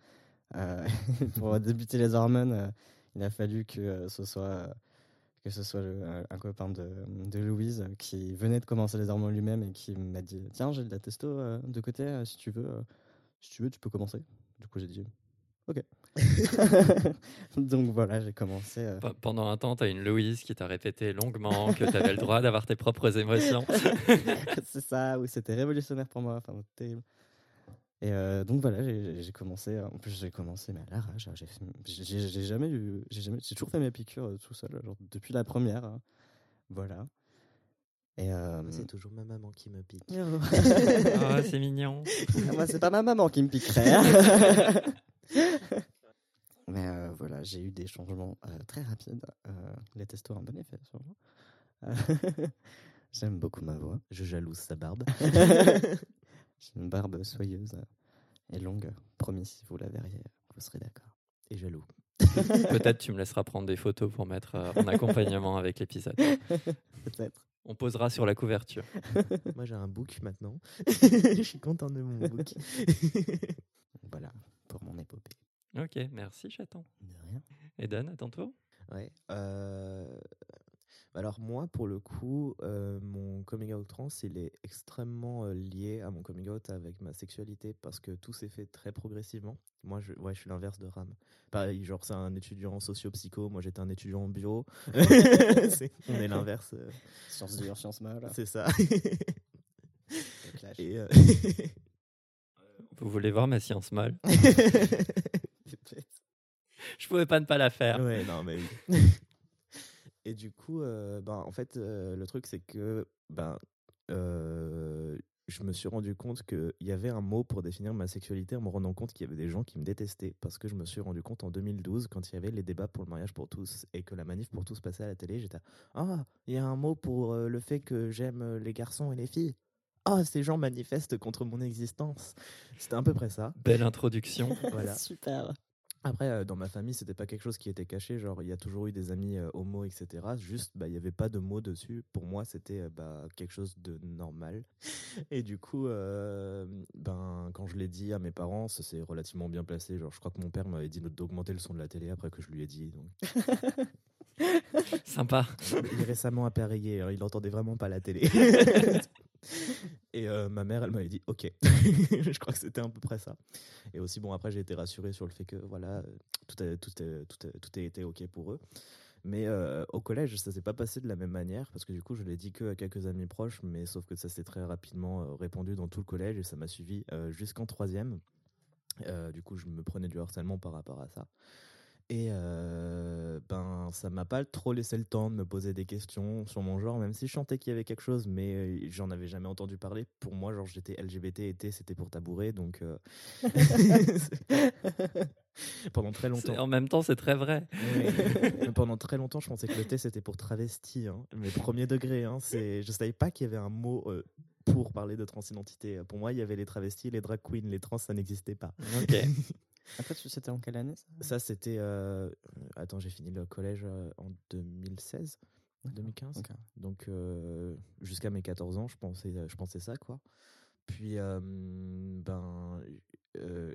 Pour débuter les hormones, il a fallu que ce soit, que ce soit le- un, un copain de, de Louise euh, qui venait de commencer les hormones lui-même et qui m'a dit Tiens, j'ai de la testo euh, de côté, euh, si tu veux, euh, si tu veux, tu peux commencer. Du coup, j'ai dit Ok. Donc voilà, j'ai commencé. euh, Pe- Pendant un temps, t'as une Louise qui t'a répété longuement que t'avais le droit d'avoir tes propres émotions. c'est ça, oui, c'était révolutionnaire pour moi, enfin, terrible. Et euh, donc voilà, j'ai commencé, en plus j'ai commencé mais à l'arrache, hein, j'ai jamais eu, j'ai jamais, j'ai toujours fait mes piqûres euh, tout seul, genre depuis la première, hein. voilà. Et euh, C'est toujours ma maman qui me pique. oh, c'est mignon. moi c'est pas ma maman qui me piquerait. hein. mais euh, voilà, j'ai eu des changements euh, très rapides. Euh, les testos ont un bon effet sur moi. J'aime beaucoup ma voix. Je jalouse sa barbe. J'ai une barbe soyeuse et longue. Promis, si vous la verriez, vous serez d'accord. Et jaloux. Peut-être tu me laisseras prendre des photos pour mettre euh, en accompagnement avec l'épisode. Peut-être. On posera sur la couverture. Moi j'ai un book maintenant. Je suis content de mon book. Voilà, pour mon épopée. Ok, merci chaton. De rien. Eden, à ton tour Ouais. euh, Alors moi, pour le coup, euh, mon coming out trans, il est extrêmement euh, lié à mon coming out avec ma sexualité parce que tout s'est fait très progressivement. Moi, je, ouais, je suis l'inverse de Ram. Pareil, genre c'est un étudiant en socio-psycho, moi j'étais un étudiant en bio. On est l'inverse. euh, Science dure, science molle. C'est ça. Et, euh, Vous voulez voir ma science Peut-être. Je pouvais pas ne pas la faire. Ouais, non, mais oui. Et du coup, euh, ben, en fait, euh, le truc, c'est que ben, euh, je me suis rendu compte qu'il y avait un mot pour définir ma sexualité en me rendant compte qu'il y avait des gens qui me détestaient. Parce que je me suis rendu compte en 2012, quand il y avait les débats pour le mariage pour tous et que la manif pour tous passait à la télé, j'étais Ah, il y a un mot pour euh, le fait que j'aime les garçons et les filles. Ah, ces gens manifestent contre mon existence. C'était à peu près ça. Belle introduction. Voilà. Super. Après, euh, dans ma famille, c'était pas quelque chose qui était caché. Genre, il y a toujours eu des amis euh, homo, etc. Juste, bah, il y avait pas de mots dessus. Pour moi, c'était euh, bah, quelque chose de normal. Et du coup, euh, ben, quand je l'ai dit à mes parents, ça s'est relativement bien placé. Genre, je crois que mon père m'avait dit d'augmenter le son de la télé après que je lui ai dit. Donc, Sympa. il est récemment appareillé. hein, il entendait vraiment pas la télé. Et euh, ma mère, elle m'avait dit OK. je crois que c'était à peu près ça. Et aussi, bon, après, j'ai été rassuré sur le fait que voilà, euh, tout a, tout a- tout a- tout a été OK pour eux. Mais euh, au collège, ça s'est pas passé de la même manière parce que du coup, je l'ai dit que à quelques amis proches, mais sauf que ça s'est très rapidement répandu dans tout le collège et ça m'a suivi jusqu'en troisième. Du coup, je me prenais du harcèlement par rapport à ça. Et euh, ben, ça m'a pas trop laissé le temps de me poser des questions sur mon genre, même si je chantais qu'il y avait quelque chose, mais j'en avais jamais entendu parler. Pour moi, genre, j'étais LGBT et T, c'était pour tabouret, donc. euh, Pendant très longtemps. En même temps, c'est très vrai. Pendant très longtemps, je pensais que le T c'était pour travesti, hein. mais premier degré. Hein, c'est, je savais pas qu'il y avait un mot euh, pour parler de transidentité. Pour moi, il y avait les travestis, les drag queens, les trans, ça n'existait pas. Ok. Après, c'était en quelle année ça? Ça, c'était. euh, Attends, j'ai fini le collège euh, en 2016, 2015. Ok. Donc, euh, jusqu'à mes 14 ans, je pensais, je pensais ça, quoi. Puis, euh, ben,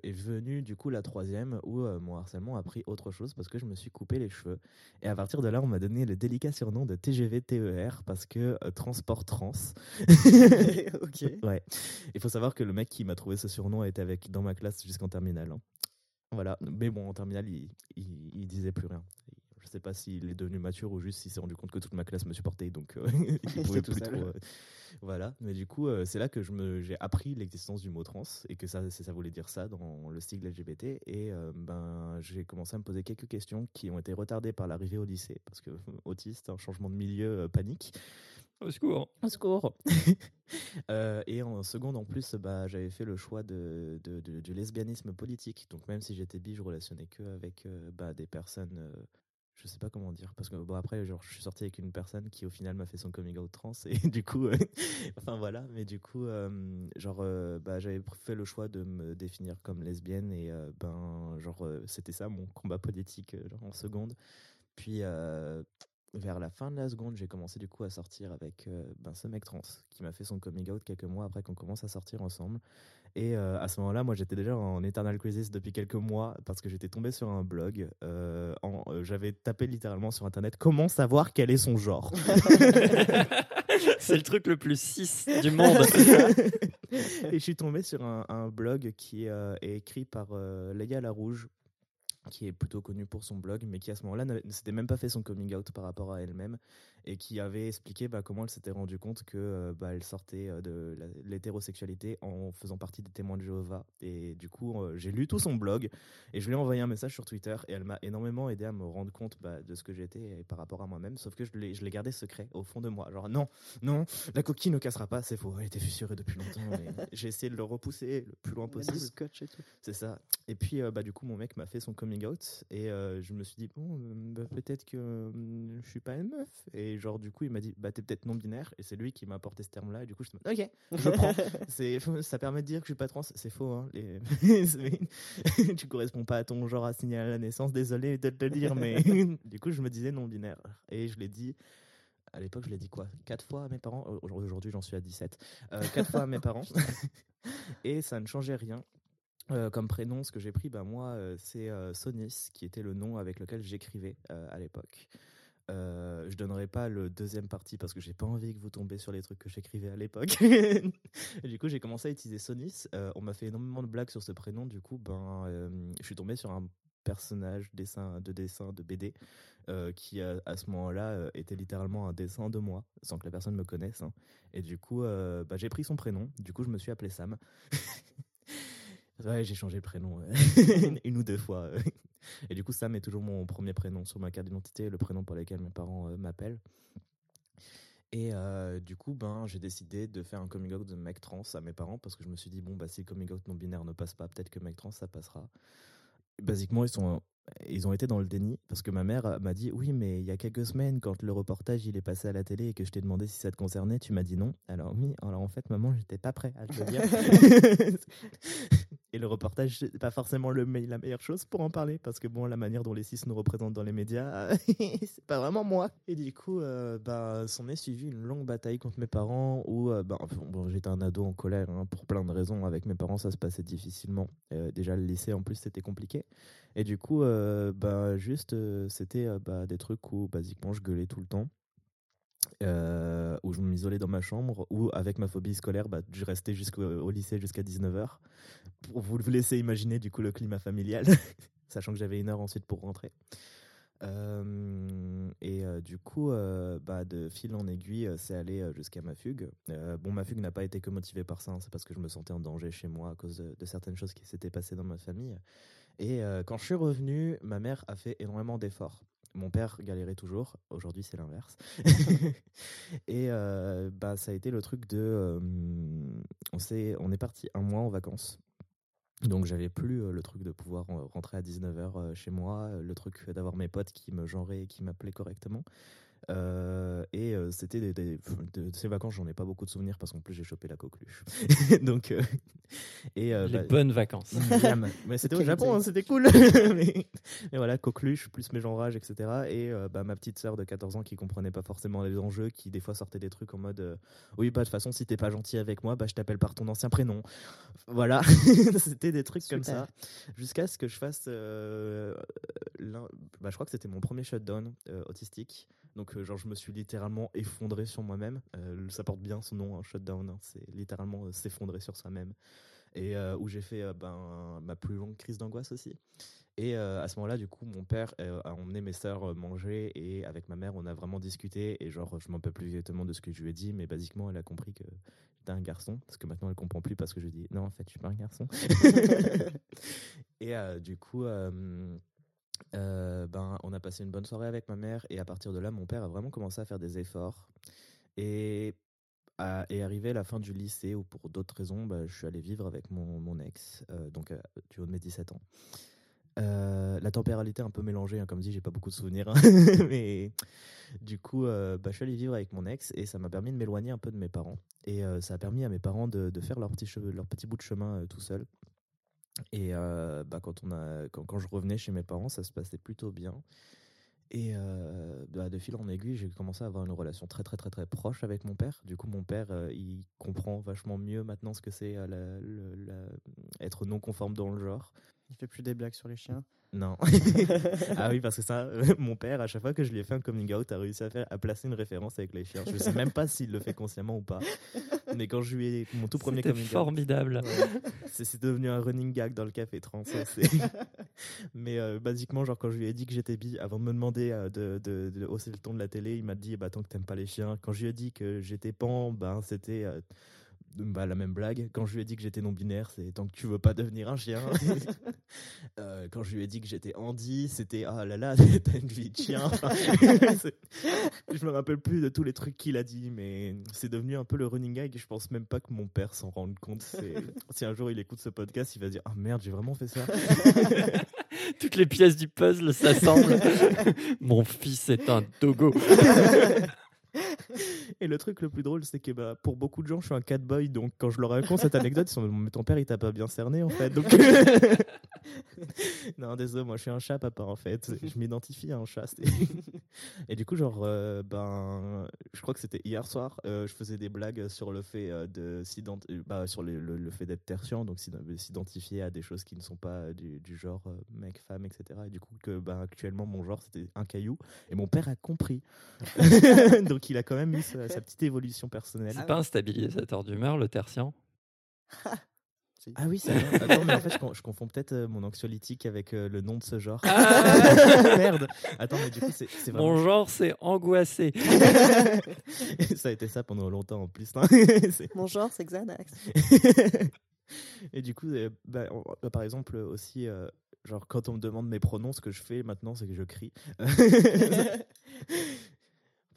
est venue du coup la troisième où mon harcèlement a pris autre chose parce que je me suis coupé les cheveux. Et à partir de là, on m'a donné le délicat surnom de TGV TER parce que transport trans. ok. Ouais. Il faut savoir que le mec qui m'a trouvé ce surnom était avec dans ma classe jusqu'en terminale. Voilà. Mais bon, en terminale, il, il, il disait plus rien. Je sais pas s'il est devenu mature ou juste s'il s'est rendu compte que toute ma classe me supportait, donc euh, il pouvait tout plus trop. euh, voilà. Mais du coup, euh, c'est là que je me, j'ai appris l'existence du mot trans et que ça, ça voulait dire ça dans le sigle LGBT. Et euh, ben, j'ai commencé à me poser quelques questions qui ont été retardées par l'arrivée au lycée parce que autiste, un changement de milieu, panique. Au secours. Au secours. Euh, Et en seconde, en plus, bah, j'avais fait le choix de, de- de- du lesbianisme politique. Donc même si j'étais bi, je relationnais que avec euh, bah, des personnes... euh, je sais pas comment dire. Parce que bon après genre je suis sorti avec une personne qui au final m'a fait son coming out trans. Et du coup euh, enfin voilà. Mais du coup euh, genre euh, bah j'avais fait le choix de me définir comme lesbienne. Et euh, ben genre euh, c'était ça mon combat politique genre en seconde. Puis euh, vers la fin de la seconde, j'ai commencé du coup à sortir avec euh, ben, ce mec trans qui m'a fait son coming out quelques mois après qu'on commence à sortir ensemble. Et euh, à ce moment-là, moi j'étais déjà en eternal crisis depuis quelques mois parce que j'étais tombé sur un blog. euh, J'avais tapé littéralement sur internet comment savoir quel est son genre. C'est le truc le plus 6 du monde. et je suis tombé sur un, un blog qui est écrit par Leia Larouge, qui est plutôt connue pour son blog, mais qui à ce moment-là ne s'était même pas fait son coming out par rapport à elle-même, et qui avait expliqué bah, comment elle s'était rendue compte que euh, bah, elle sortait euh, de l'hétérosexualité en faisant partie des témoins de Jéhovah. Et du coup, euh, j'ai lu tout son blog, et je lui ai envoyé un message sur Twitter, et elle m'a énormément aidé à me rendre compte bah, de ce que j'étais par rapport à moi-même, sauf que je l'ai gardé secret au fond de moi. Genre, non, non, la coquille ne cassera pas, c'est faux, elle était fissurée depuis longtemps. J'ai essayé de le repousser le plus loin possible. C'est ça. Et puis, bah, du coup, mon mec m'a fait son coming out. Et euh, je me suis dit, bon, bah, peut-être que euh, je suis pas une meuf. Et genre, du coup, il m'a dit, bah, t'es peut-être non-binaire. Et c'est lui qui m'a apporté ce terme-là. Et du coup, je me ok, je prends. Ça permet de dire que je suis pas trans. C'est faux, hein. Les... tu corresponds pas à ton genre assigné à la naissance. Désolé de te le dire, mais du coup, je me disais non-binaire. Et je l'ai dit. À l'époque, je l'ai dit quoi? Quatre fois à mes parents? Aujourd'hui, j'en suis à 17. Euh, quatre fois à mes parents. Et ça ne changeait rien. Euh, comme prénom, ce que j'ai pris, bah, moi, euh, c'est euh, Sonis, qui était le nom avec lequel j'écrivais euh, à l'époque. Euh, je donnerai pas le deuxième parti parce que j'ai pas envie que vous tombiez sur les trucs que j'écrivais à l'époque. Du coup, j'ai commencé à utiliser Sonis. Euh, on m'a fait énormément de blagues sur ce prénom. Du coup, ben, euh, je suis tombé sur un personnage dessin, de dessin de BD euh, qui à, ce moment-là était littéralement un dessin de moi sans que la personne me connaisse. hein. Et du coup, bah, j'ai pris son prénom. Du coup, je me suis appelé Sam. Ouais, j'ai changé le prénom une ou deux fois. Et du coup, Sam est toujours mon premier prénom sur ma carte d'identité, le prénom pour lequel mes parents euh, m'appellent. Et euh, du coup, ben, j'ai décidé de faire un coming out de mec trans à mes parents parce que je me suis dit, bon, bah, si le coming out non binaire ne passe pas, peut-être que mec trans, ça passera. Basiquement, ils, sont, ils ont été dans le déni parce que ma mère m'a dit, oui, mais il y a quelques semaines, quand le reportage il est passé à la télé et que je t'ai demandé si ça te concernait, tu m'as dit non. Alors, oui, alors en fait, maman, j'étais pas prêt à te le dire. Et le reportage, c'est pas forcément le me- la meilleure chose pour en parler, parce que bon, la manière dont les cis nous représentent dans les médias, c'est pas vraiment moi. Et du coup, euh, bah, s'en est suivi une longue bataille contre mes parents, où euh, bah, bon, j'étais un ado en colère, hein, pour plein de raisons. Avec mes parents, ça se passait difficilement. Euh, déjà, le lycée, en plus, c'était compliqué. Et du coup, euh, bah, juste, euh, c'était euh, bah, des trucs où, basiquement, je gueulais tout le temps. Euh, où je m'isolais dans ma chambre, ou avec ma phobie scolaire, bah, je restais jusqu'au au lycée jusqu'à 19h. Pour vous laisser imaginer du coup le climat familial, sachant que j'avais une heure ensuite pour rentrer. Euh, et euh, du coup, euh, de fil en aiguille, euh, c'est allé euh, jusqu'à ma fugue. Euh, bon, ma fugue n'a pas été que motivée par ça, hein, c'est parce que je me sentais en danger chez moi à cause de certaines choses qui s'étaient passées dans ma famille. Et euh, quand je suis revenu, ma mère a fait énormément d'efforts. Mon père galérait toujours. Aujourd'hui, c'est l'inverse. et euh, bah, ça a été le truc de. on, s'est- on est parti un mois en vacances. Donc j'avais plus euh, le truc de pouvoir rentrer à 19h chez moi, le truc d'avoir mes potes qui me genraient et qui m'appelaient correctement. Euh, et euh, c'était des, des- de, de ces vacances, j'en ai pas beaucoup de souvenirs parce qu'en plus j'ai chopé la coqueluche. Donc, euh, et euh, Les bah, bonnes vacances. Miam. Mais c'était au Japon, hein, c'était cool. mais, mais voilà, coqueluche, plus mes rage, etc. Et euh, bah, ma petite sœur de 14 ans qui comprenait pas forcément les enjeux, qui des fois sortait des trucs en mode euh, Oui, bah de toute façon, si t'es pas gentil avec moi, bah je t'appelle par ton ancien prénom. Voilà, c'était des trucs comme ça. Jusqu'à ce que je fasse. euh, l'un- bah, je crois que c'était mon premier shutdown euh, autistique. Donc, euh, genre, je me suis littéralement effondré sur moi-même. Euh, ça porte bien son nom, un shutdown. hein. C'est littéralement euh, s'effondrer sur soi-même. Et où j'ai fait ben, ma plus longue crise d'angoisse aussi. Et euh, à ce moment-là, du coup, mon père euh, a emmené mes sœurs manger et avec ma mère, on a vraiment discuté. Et genre, je m'en peux plus exactement de ce que je lui ai dit, mais basiquement, elle a compris que j'étais un garçon. Parce que maintenant, elle comprend plus parce que je lui dis non, en fait, je suis pas un garçon. et euh, du coup, euh, ben, on a passé une bonne soirée avec ma mère. Et à partir de là, mon père a vraiment commencé à faire des efforts. Et à- arrivé la fin du lycée où pour d'autres raisons, bah, je suis allé vivre avec mon, mon ex, euh, donc euh, du haut de mes 17 ans. Euh, la temporalité est un peu mélangée, hein, comme dit, j'ai pas beaucoup de souvenirs. hein. Mais du coup, bah, je suis allé vivre avec mon ex et ça m'a permis de m'éloigner un peu de mes parents. Et ça a permis à mes parents de, de faire leur petit, cheveu, leur petit bout de chemin tout seul. Et euh, bah, quand, on a, quand, quand je revenais chez mes parents, ça se passait plutôt bien. Et euh, bah, de fil en aiguille, j'ai commencé à avoir une relation très très très très proche avec mon père. Du coup, mon père, euh, il comprend vachement mieux maintenant ce que c'est être non conforme dans le genre. Il fait plus des blagues sur les chiens. Non. ah oui, parce que ça, euh, mon père, à chaque fois que je lui ai fait un coming out, a réussi à, faire, à placer une référence avec les chiens. Je sais même pas s'il le fait consciemment ou pas. Mais quand je lui ai mon tout premier coming out, formidable. c'est c'est devenu un running gag dans le café trans. Mais euh, basiquement, genre quand je lui ai dit que j'étais bi, avant de me demander euh, de, de- de hausser le ton de la télé, il m'a dit bah tant que t'aimes pas les chiens. Quand je lui ai dit que j'étais pan, ben c'était euh, bah, la même blague. Quand je lui ai dit que j'étais non binaire, c'est tant que tu veux pas devenir un chien. Euh, quand je lui ai dit que j'étais Andy, c'était ah là là, t'as une vie de chien. Je me rappelle plus de tous les trucs qu'il a dit, mais c'est devenu un peu le running gag. Je pense même pas que mon père s'en rende compte. Si un jour il écoute ce podcast, il va dire ah merde, j'ai vraiment fait ça. Toutes les pièces du puzzle s'assemblent. Mon fils est un dogo. Et le truc le plus drôle, c'est que bah, pour beaucoup de gens, je suis un cat boy. Donc quand je leur raconte cette anecdote, ils sont mais ton père il t'a pas bien cerné en fait. Donc non, désolé, moi je suis un chat papa en fait. Je m'identifie à un chat. Et du coup, genre, euh, ben, je crois que c'était hier soir, euh, je faisais des blagues sur le fait euh, de s'ident- bah, sur le, le- le fait d'être tertian, donc s'id- s'identifier à des choses qui ne sont pas du, du genre euh, mec, femme, etc. Et du coup, que ben, actuellement mon genre c'était un caillou. Et mon père a compris. donc il a quand même eu sa, sa petite évolution personnelle. C'est pas un stabilisateur d'humeur, le Ah oui, c'est vrai. Attends, mais en fait, je, con- je confonds peut-être euh, mon anxiolytique avec euh, le nom de ce genre. Merde. Attends, mais du coup, c'est c'est vraiment. Mon genre, c'est angoissé. ça a été ça pendant longtemps en plus. hein. C'est- Mon genre, c'est Xanax. Et du coup, euh, bah, on- euh, par exemple, euh, aussi, euh, genre, quand on me demande mes pronoms, ce que je fais maintenant, c'est que je crie.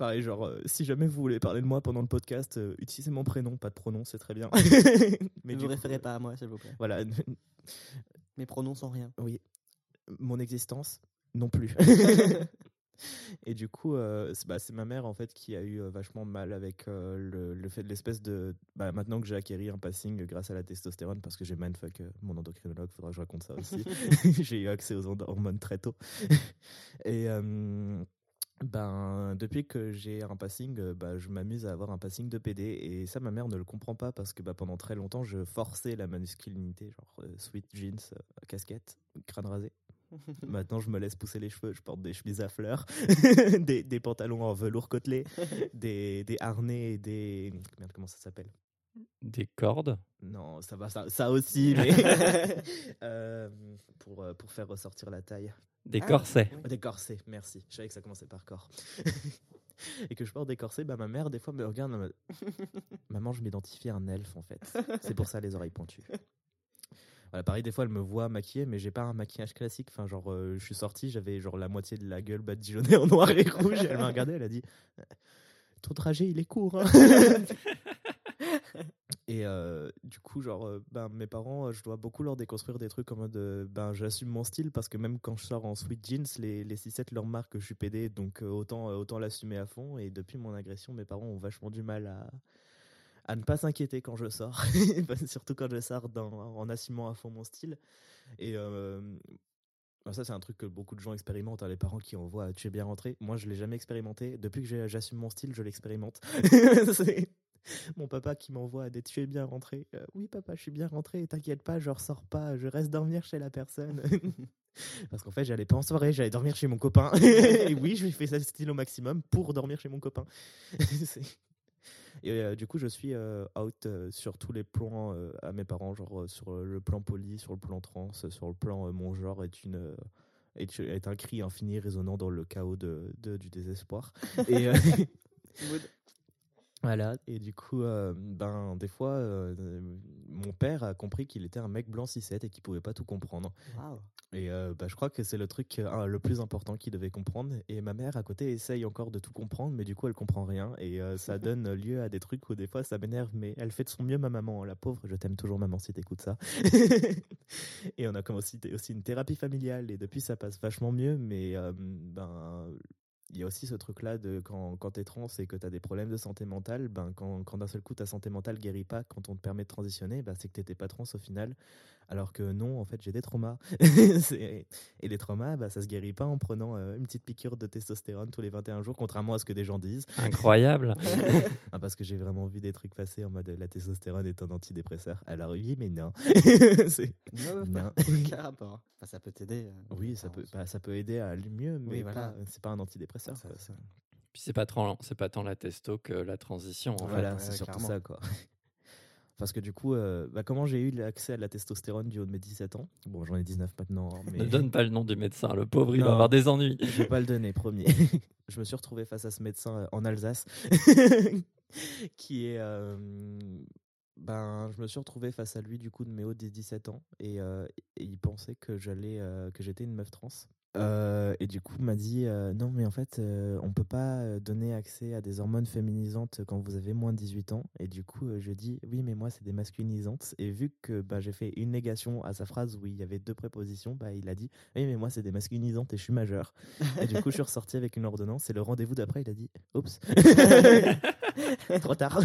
Pareil, genre, euh, si jamais vous voulez parler de moi pendant le podcast, euh, utilisez mon prénom, pas de pronom, c'est très bien. Mais du vous coup, référez euh, pas à moi, s'il vous plaît. Voilà, Mes pronoms sont rien. Oui. Mon existence, non plus. Et du coup, euh, c'est bah, c'est ma mère en fait qui a eu euh, vachement mal avec euh, le, le fait de l'espèce de. Bah, maintenant que j'ai acquéri un passing grâce à la testostérone, parce que j'ai mindfuck euh, mon endocrinologue, faudra que je raconte ça aussi. j'ai eu accès aux hor- hormones très tôt. Et. Ben, depuis que j'ai un passing, bah, je m'amuse à avoir un passing de PD et ça, ma mère ne le comprend pas parce que bah, pendant très longtemps, je forçais la masculinité, genre euh, sweat jeans, euh, casquette, crâne rasé. Maintenant, je me laisse pousser les cheveux, je porte des chemises à fleurs, des, des pantalons en velours côtelé, des, des harnais et des. Merde, comment ça s'appelle? Des cordes. Non, ça va, ça, ça aussi, mais. Euh, pour, pour faire ressortir la taille. Des Ah, corsets. oui. Des corsets, merci. Je savais que ça commençait par corps. et que je porte des corsets, bah, ma mère, des fois, me regarde en mode Maman, je m'identifie à un elfe, en fait. C'est pour ça les oreilles pointues. Voilà, pareil, des fois, elle me voit maquillée, mais j'ai pas un maquillage classique. Enfin, genre, euh, je suis sorti, j'avais genre la moitié de la gueule badigeonnée en noir et rouge. Et elle m'a regardé, elle a dit Ton trajet, il est court. hein. Et euh, du coup, genre, euh, ben, mes parents, euh, je dois beaucoup leur déconstruire des trucs en mode, ben, j'assume mon style parce que même quand je sors en sweet jeans, les, les 6-7 leur marquent que je suis pédé, donc autant, autant l'assumer à fond. Et depuis mon agression, mes parents ont vachement du mal à, à ne pas s'inquiéter quand je sors, surtout quand je sors dans, en assumant à fond mon style. Et ben, ça, c'est un truc que beaucoup de gens expérimentent, hein, les parents qui envoient Tu es bien rentré. Moi, je l'ai jamais expérimenté. Depuis que j'assume mon style, je l'expérimente. mon papa qui m'envoie des tu es bien rentré. Euh, oui, papa, je suis bien rentré. T'inquiète pas, je ressors pas. Je reste dormir chez la personne. Parce qu'en fait, j'allais pas en soirée, j'allais dormir chez mon copain. Et oui, je lui fais ça style au maximum pour dormir chez mon copain. C'est- Et euh, du coup, je suis euh, out sur tous les plans à mes parents, genre sur le plan poli, sur le plan trans, sur le plan mon genre est une est, un cri infini résonnant dans le chaos de, de- du désespoir. Et voilà. Et du coup, euh, ben des fois, euh, mon père a compris qu'il était un mec blanc 6-7 et qu'il pouvait pas tout comprendre. Et euh, bah, je crois que c'est le truc euh, le plus important qu'il devait comprendre. Et ma mère, à côté, essaye encore de tout comprendre, mais du coup, elle comprend rien. Et euh, ça donne lieu à des trucs où des fois, ça m'énerve. Mais elle fait de son mieux, ma maman. La pauvre, je t'aime toujours, maman, si t'écoutes ça. et on a comme aussi, aussi une thérapie familiale. Et depuis, ça passe vachement mieux. Mais euh, ben. Il y a aussi ce truc-là de quand, quand t'es trans et que t'as des problèmes de santé mentale, ben quand, quand d'un seul coup ta santé mentale guérit pas, quand on te permet de transitionner, ben c'est que t'étais pas trans au final. Alors que non, en fait, j'ai des traumas. Et les traumas, bah, ça se guérit pas en prenant euh, une petite piqûre de testostérone tous les 21 jours, contrairement à ce que des gens disent. Incroyable. Ah, parce que j'ai vraiment vu des trucs passer en mode la testostérone est un antidépresseur. Alors oui, mais non. C'est- Non, Non. aucun rapport. Enfin, ça peut t'aider. euh, Oui, ça peut, bah, ça peut aider à aller mieux, mais Oui, voilà. pas- c'est pas un antidépresseur. Ça- quoi. ça- Puis c'est pas, tant- c'est pas tant la testo que la transition. en fait. Voilà, ouais, c'est surtout clairement. ça, quoi. Parce que du coup, euh, bah, comment j'ai eu l'accès à la testostérone du haut de mes 17 ans? Bon, j'en ai 19 maintenant, hein, mais Ne donne pas le nom du médecin, le pauvre, il va avoir des ennuis. je vais pas le donner, promis. je me suis retrouvé face à ce médecin euh, en Alsace, qui est... euh, ben, je me suis retrouvé face à lui du coup de mes hauts des 17 ans et, euh, et il pensait que j'allais euh, que j'étais une meuf trans. Euh, et du coup, il m'a dit euh, non, mais en fait, euh, on peut pas euh, donner accès à des hormones féminisantes quand vous avez moins de 18 ans. Et du coup, je dis oui, mais moi, c'est des masculinisantes. Et vu que bah, j'ai fait une négation à sa phrase où il y avait deux prépositions, bah, il a dit oui, mais moi, c'est des masculinisantes et je suis majeur. et du coup, je suis ressorti avec une ordonnance. Et le rendez-vous d'après, il a dit oups, trop tard.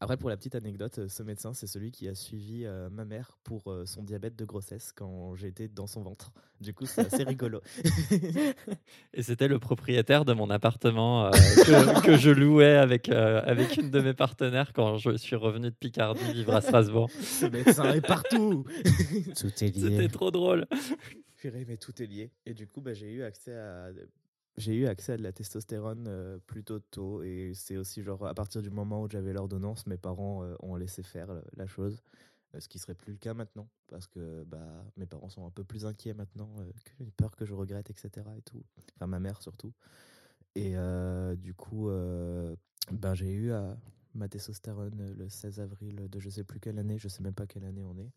Après, pour la petite anecdote, euh, ce médecin, c'est celui qui a suivi euh, ma mère pour euh, son diabète de grossesse quand j'étais dans son ventre. Du coup, c'est assez rigolo. Et c'était le propriétaire de mon appartement euh, que, que je louais avec, euh, avec une de mes partenaires quand je suis revenu de Picardie vivre à Strasbourg. ce médecin est partout. Tout est lié. C'était trop drôle. Purée, mais tout est lié. Et du coup, bah, j'ai eu accès à j'ai eu accès à de la testostérone euh, plutôt tôt et c'est aussi genre à partir du moment où j'avais l'ordonnance, mes parents euh, ont laissé faire la chose, euh, ce qui serait plus le cas maintenant parce que bah mes parents sont un peu plus inquiets maintenant, j'ai peur que je regrette etc et tout. Enfin ma mère surtout. Et euh, du coup, euh, ben j'ai eu ma testostérone le 16 avril de je sais plus quelle année, je sais même pas quelle année on est.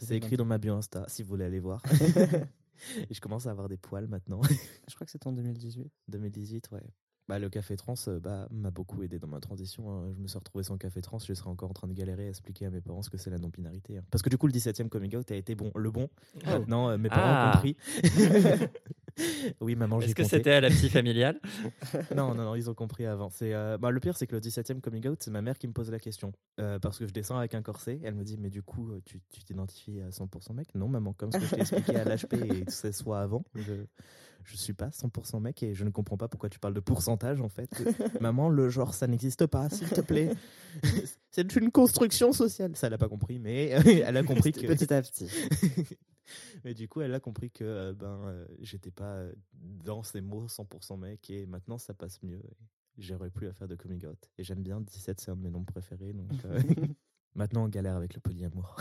C'est écrit dans ma bio Insta si vous voulez aller voir. Et je commence à avoir des poils maintenant. Je crois que c'était en 2018. 2018, ouais. Bah, le café trans euh, bah, m'a beaucoup aidé dans ma transition. hein. Je me suis retrouvé sans café trans, je serais encore en train de galérer à expliquer à mes parents ce que c'est la non-binarité. hein. Parce que du coup, le 17e coming out a été bon, le bon. Maintenant, euh, mes parents Ah. ont compris. oui, maman, j'ai Est-ce que c'était à la psy familiale? Non, non, non, ils ont compris avant. C'est, euh, bah, le pire, c'est que le 17e coming out, c'est ma mère qui me pose la question. Euh, parce que je descends avec un corset. Elle me dit, mais du coup, euh, tu tu t'identifies à 100% mec? Non, maman, comme ce que je t'ai expliqué à l'HP et que ce soit avant, je, je suis pas 100% mec et je ne comprends pas pourquoi tu parles de pourcentage en fait. maman, le genre, ça n'existe pas, s'il te plaît. c'est une construction sociale. Ça, elle n'a pas compris, mais elle a compris que. Petit à petit. Mais du coup, elle a compris que euh, ben, euh, j'étais pas euh, dans ces mots 100% mec et maintenant ça passe mieux. J'aurais plus à faire de coming out. Et j'aime bien 17, c'est un de mes noms préférés. Donc euh, maintenant, on galère avec le polyamour.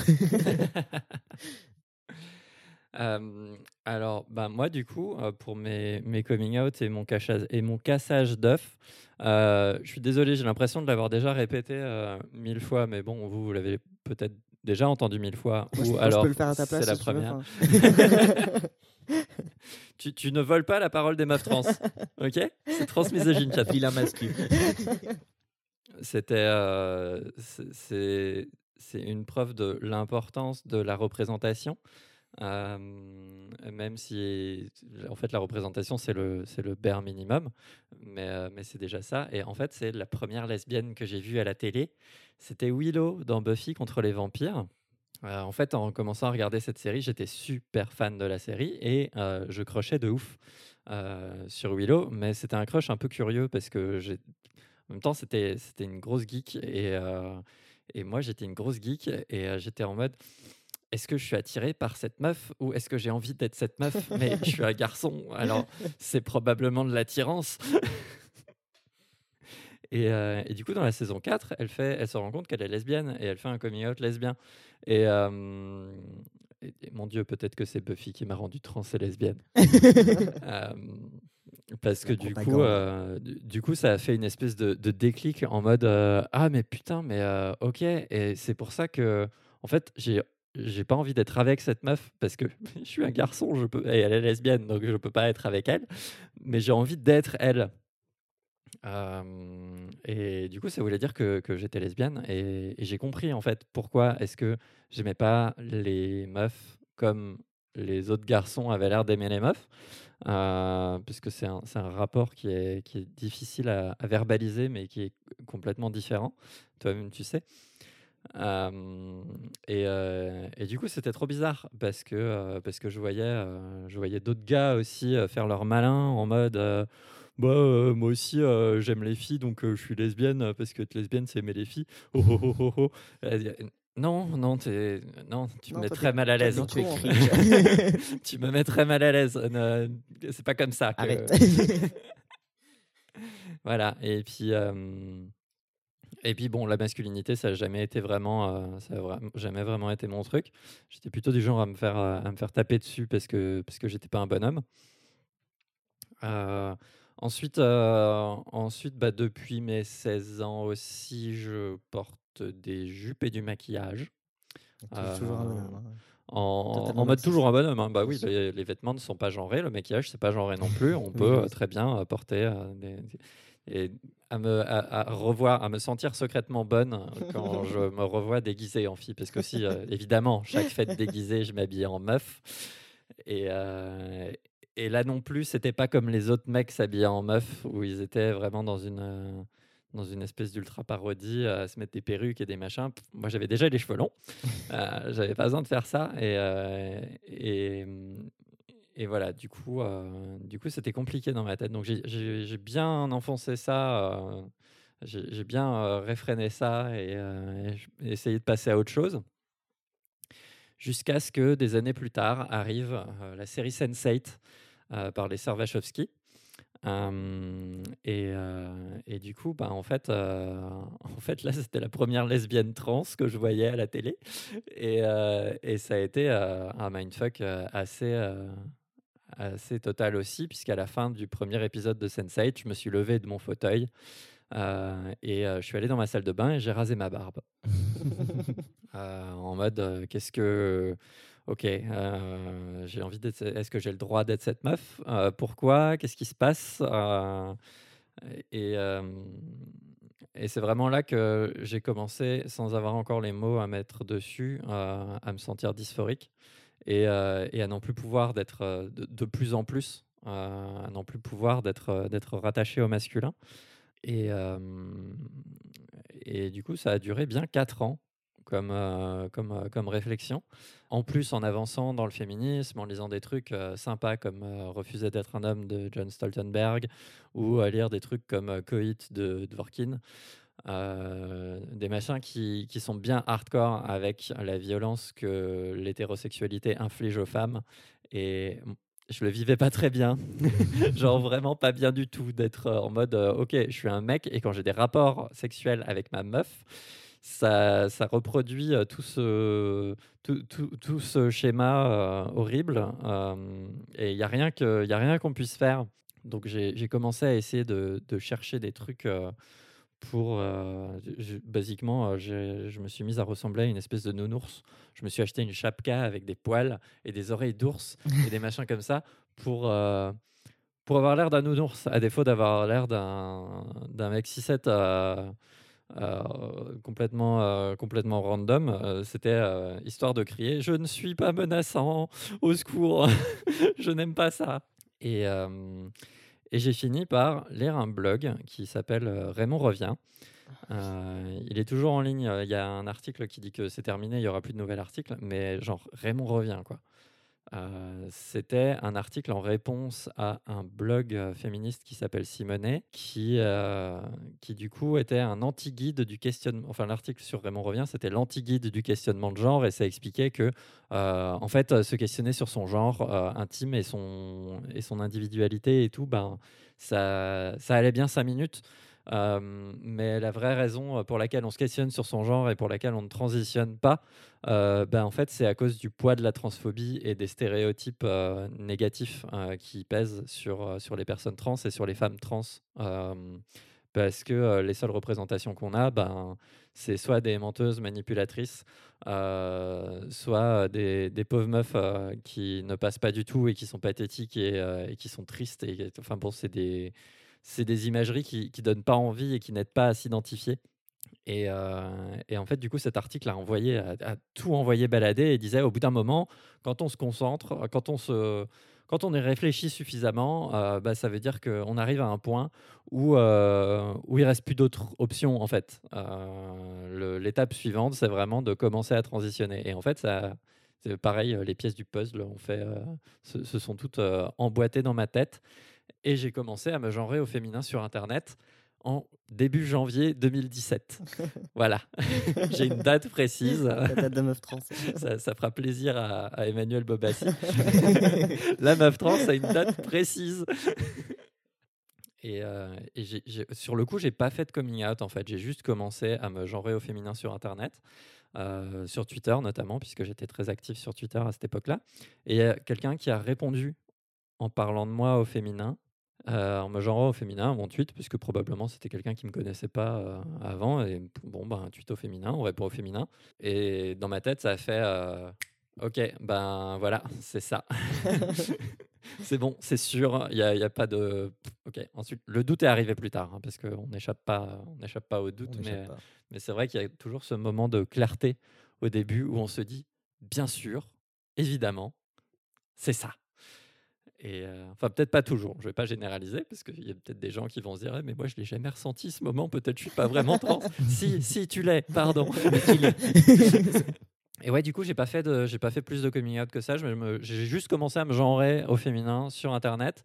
Euh, alors, bah, moi, du coup, euh, pour mes, mes coming out et mon, cachage, et mon cassage d'œufs, euh, je suis désolé, j'ai l'impression de l'avoir déjà répété euh, mille fois, mais bon, vous, vous l'avez peut-être déjà entendu mille fois. Je- ou alors, je peux le faire à ta place c'est la si tu veux, première. Tu, tu ne voles pas la parole des meufs trans, ok? C'est transmisogyne, chat. Vilain mascu. c'était euh, c'est- c'est c'est une preuve de l'importance de la représentation. Euh, même si en fait la représentation c'est le c'est bare minimum, mais euh, mais c'est déjà ça. Et en fait c'est la première lesbienne que j'ai vue à la télé. C'était Willow dans Buffy contre les vampires. Euh, en fait, en commençant à regarder cette série, j'étais super fan de la série et je crochais de ouf sur Willow, mais c'était un crush un peu curieux parce que j'ai en même temps, c'était une grosse geek et, moi, j'étais une grosse geek et j'étais en mode est-ce que je suis attiré par cette meuf ou est-ce que j'ai envie d'être cette meuf? Mais je suis un garçon, alors c'est probablement de l'attirance. Et, euh, et du coup, dans la saison 4, elle, fait, elle se rend compte qu'elle est lesbienne et elle fait un coming out lesbien. Et, euh, et- et mon Dieu, peut-être que c'est Buffy qui m'a rendu trans et lesbienne. Euh, parce que du coup, du, du coup, ça a fait une espèce de, de déclic en mode ah mais putain mais ok et c'est pour ça que en fait j'ai j'ai pas envie d'être avec cette meuf parce que je suis un garçon je peux et elle est lesbienne donc je peux pas être avec elle mais j'ai envie d'être elle et du coup ça voulait dire que, que j'étais lesbienne et, j'ai compris en fait pourquoi est-ce que j'aimais pas les meufs comme les autres garçons avaient l'air d'aimer les meufs euh, puisque c'est un, un rapport qui est, qui est difficile à verbaliser, mais qui est complètement différent. Toi-même, tu sais. Euh, et, euh, et du coup, c'était trop bizarre parce que, euh, parce que je voyais, je voyais d'autres gars aussi faire leur malin en mode bah, moi aussi, j'aime les filles, donc je suis lesbienne parce que être lesbienne, c'est aimer les filles. Oh, oh, oh, Non, non, t'es- non, tu Non, me mets très mal à l'aise. tu es hein. tu me mets très mal à l'aise. C'est pas comme ça. Que... Arrête. Voilà. Et puis, et puis bon, la masculinité, ça n'a jamais été vraiment, euh, ça a vra- jamais vraiment été mon truc. J'étais plutôt du genre à me faire, euh, à me faire taper dessus parce que parce que j'étais pas un bonhomme. Euh, ensuite, euh, ensuite, bah, depuis mes 16 ans aussi, je porte des jupes et du maquillage. Toujours- Toujours un bonhomme. hein. En, mode toujours un bonhomme. hein. Bah oui, sûr. les, les vêtements ne sont pas genrés, le maquillage c'est pas genré non plus. On peut très bien porter des, des- et à me à, à revoir, à me sentir secrètement bonne euh, quand je me revois déguisée en fille, parce que si évidemment chaque fête déguisée, je m'habillais en meuf. Et euh, et là non plus, c'était pas comme les autres mecs s'habillaient en meuf, où ils étaient vraiment dans une euh, dans une espèce d'ultra parodie, à se mettre des perruques et des machins. Moi, j'avais déjà les cheveux longs. Euh, j'avais pas besoin de faire ça. Et, euh, et, et voilà, du coup, euh, du coup, c'était compliqué dans ma tête. Donc, j'ai- bien enfoncé ça. euh, j'ai bien euh, réfréné ça et, euh, et essayé de passer à autre chose. Jusqu'à ce que des années plus tard arrive la série Sense8 euh, par les sœurs Wachowski. Euh, et, du coup, bah, en, fait, en fait, là, c'était la première lesbienne trans que je voyais à la télé. Et, ça a été un mindfuck assez, assez total aussi, puisqu'à la fin du premier épisode de Sense8, je me suis levé de mon fauteuil euh, et euh, je suis allé dans ma salle de bain et j'ai rasé ma barbe. Euh, en mode, qu'est-ce que. Ok, euh, j'ai envie d'être. Est-ce que j'ai le droit d'être cette meuf? Pourquoi? Qu'est-ce qui se passe? Et, et c'est vraiment là que j'ai commencé, sans avoir encore les mots à mettre dessus, à me sentir dysphorique et, euh, et à non plus pouvoir d'être euh, de, plus en plus, euh, à non plus pouvoir d'être d'être rattaché au masculin. Et, et du coup, ça a duré bien quatre ans comme, comme, comme réflexion. En plus, en avançant dans le féminisme, en lisant des trucs sympas comme Refuser d'être un homme de John Stoltenberg ou à lire des trucs comme Coït de Dworkin. Euh, des machins qui, qui sont bien hardcore avec la violence que l'hétérosexualité inflige aux femmes. Et je le vivais pas très bien. Genre vraiment pas bien du tout d'être euh, en mode euh, ok, je suis un mec et quand j'ai des rapports sexuels avec ma meuf, ça, ça reproduit tout ce, tout, tout- tout ce schéma horrible et il n'y a rien qu'on puisse faire. Donc j'ai commencé à essayer de, de chercher des trucs pour... euh, basiquement, euh, je me suis mise à ressembler à une espèce de nounours. Je me suis acheté une chapka avec des poils et des oreilles d'ours et des machins comme ça pour... euh, pour avoir l'air d'un nounours, à défaut d'avoir l'air d'un d'un mec 6-7 euh, euh, complètement, complètement random. C'était histoire de crier Je ne suis pas menaçant, au secours, je n'aime pas ça. Et, et j'ai fini par lire un blog qui s'appelle euh, Raymond Revient. Euh, il est toujours en ligne. Il y a un article qui dit que c'est terminé, il n'y aura plus de nouvel article, mais genre Raymond revient quoi. Euh, C'était un article en réponse à un blog euh, féministe qui s'appelle Simonet, qui, euh, qui du coup était un anti-guide du questionnement. Enfin, l'article sur Raymond revient, c'était l'anti-guide du questionnement de genre et ça expliquait que, en fait, se questionner sur son genre intime et son, et son individualité et tout, ben, ça, ça allait bien cinq minutes. Mais la vraie raison pour laquelle on se questionne sur son genre et pour laquelle on ne transitionne pas, euh, ben, en fait, c'est à cause du poids de la transphobie et des stéréotypes euh, négatifs euh, qui pèsent sur, euh, sur les personnes trans et sur les femmes trans. Parce que les seules représentations qu'on a, ben, c'est soit des menteuses manipulatrices, soit des, des pauvres meufs qui ne passent pas du tout et qui sont pathétiques et, qui sont tristes. Enfin bon, c'est des, des imageries qui, qui donnent pas envie et qui n'aident pas à s'identifier. Et, euh, et en fait, du coup, cet article a, envoyé, a, tout envoyé balader et disait au bout d'un moment, quand on se concentre, quand on, se, quand on y réfléchit suffisamment, euh, bah, ça veut dire qu'on arrive à un point où, euh, où il reste plus d'autres options, en fait. Euh, L'étape suivante, c'est vraiment de commencer à transitionner. Et en fait, c'est pareil, euh, les pièces du puzzle ont fait, euh, se, sont toutes euh, emboîtées dans ma tête. Et j'ai commencé à me genrer au féminin sur Internet en début janvier 2017. voilà, j'ai une date précise. La date de meuf trans. Ça, ça fera plaisir à, à Emmanuel Bobassi. La meuf trans a une date précise. Et, euh, et sur le coup, j'ai pas fait de coming out en fait. J'ai juste commencé à me genrer au féminin sur Internet, euh, sur Twitter notamment, puisque j'étais très actif sur Twitter à cette époque-là. Et il y a quelqu'un qui a répondu en parlant de moi au féminin, euh, en me genrant au féminin mon tweet, puisque probablement c'était quelqu'un qui me connaissait pas euh, avant. Et bon, ben, un tweet au féminin, on répond au féminin. Et dans ma tête, ça a fait euh, Ok, ben voilà, c'est ça. c'est bon, c'est sûr, il n'y a, y a pas de. Ok, ensuite, le doute est arrivé plus tard, hein, parce qu'on n'échappe pas, on n'échappe pas au doute, On mais, mais c'est vrai qu'il y a toujours ce moment de clarté au début où on se dit Bien sûr, évidemment, c'est ça. Et euh, enfin, peut-être pas toujours, je vais pas généraliser, parce qu'il y a peut-être des gens qui vont se dire Eh, Mais moi, je l'ai jamais ressenti ce moment, peut-être je suis pas vraiment trans. si, si, tu l'es, pardon. Et ouais, du coup, j'ai pas fait de, j'ai pas fait plus de coming out que ça. J'ai juste commencé à me genrer au féminin sur Internet.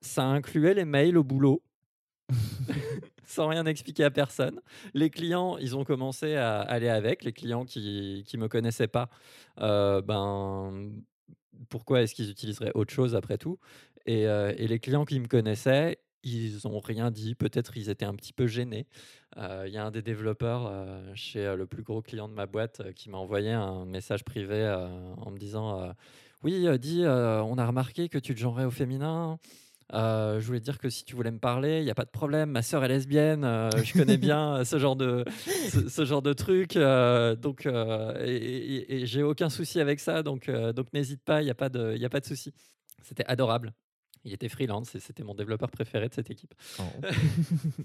Ça incluait les mails au boulot, sans rien expliquer à personne. Les clients, ils ont commencé à aller avec. Les clients qui qui me connaissaient pas, euh, ben pourquoi est-ce qu'ils utiliseraient autre chose après tout? Et, euh, les clients qui me connaissaient, ils ont rien dit. Peut-être ils étaient un petit peu gênés. Euh, Il y a un des développeurs euh, chez le plus gros client de ma boîte qui m'a envoyé un message privé en me disant Oui, dis, on a remarqué que tu te genrais au féminin. Euh, je voulais te dire que si tu voulais me parler, il n'y a pas de problème. Ma sœur est lesbienne, euh, je connais bien euh, ce genre de, ce, ce genre de truc. euh, donc, et, et- et j'ai aucun souci avec ça. Donc, donc n'hésite pas, il n'y a pas de, il a pas de souci. C'était adorable. Il était freelance et c'était mon développeur préféré de cette équipe.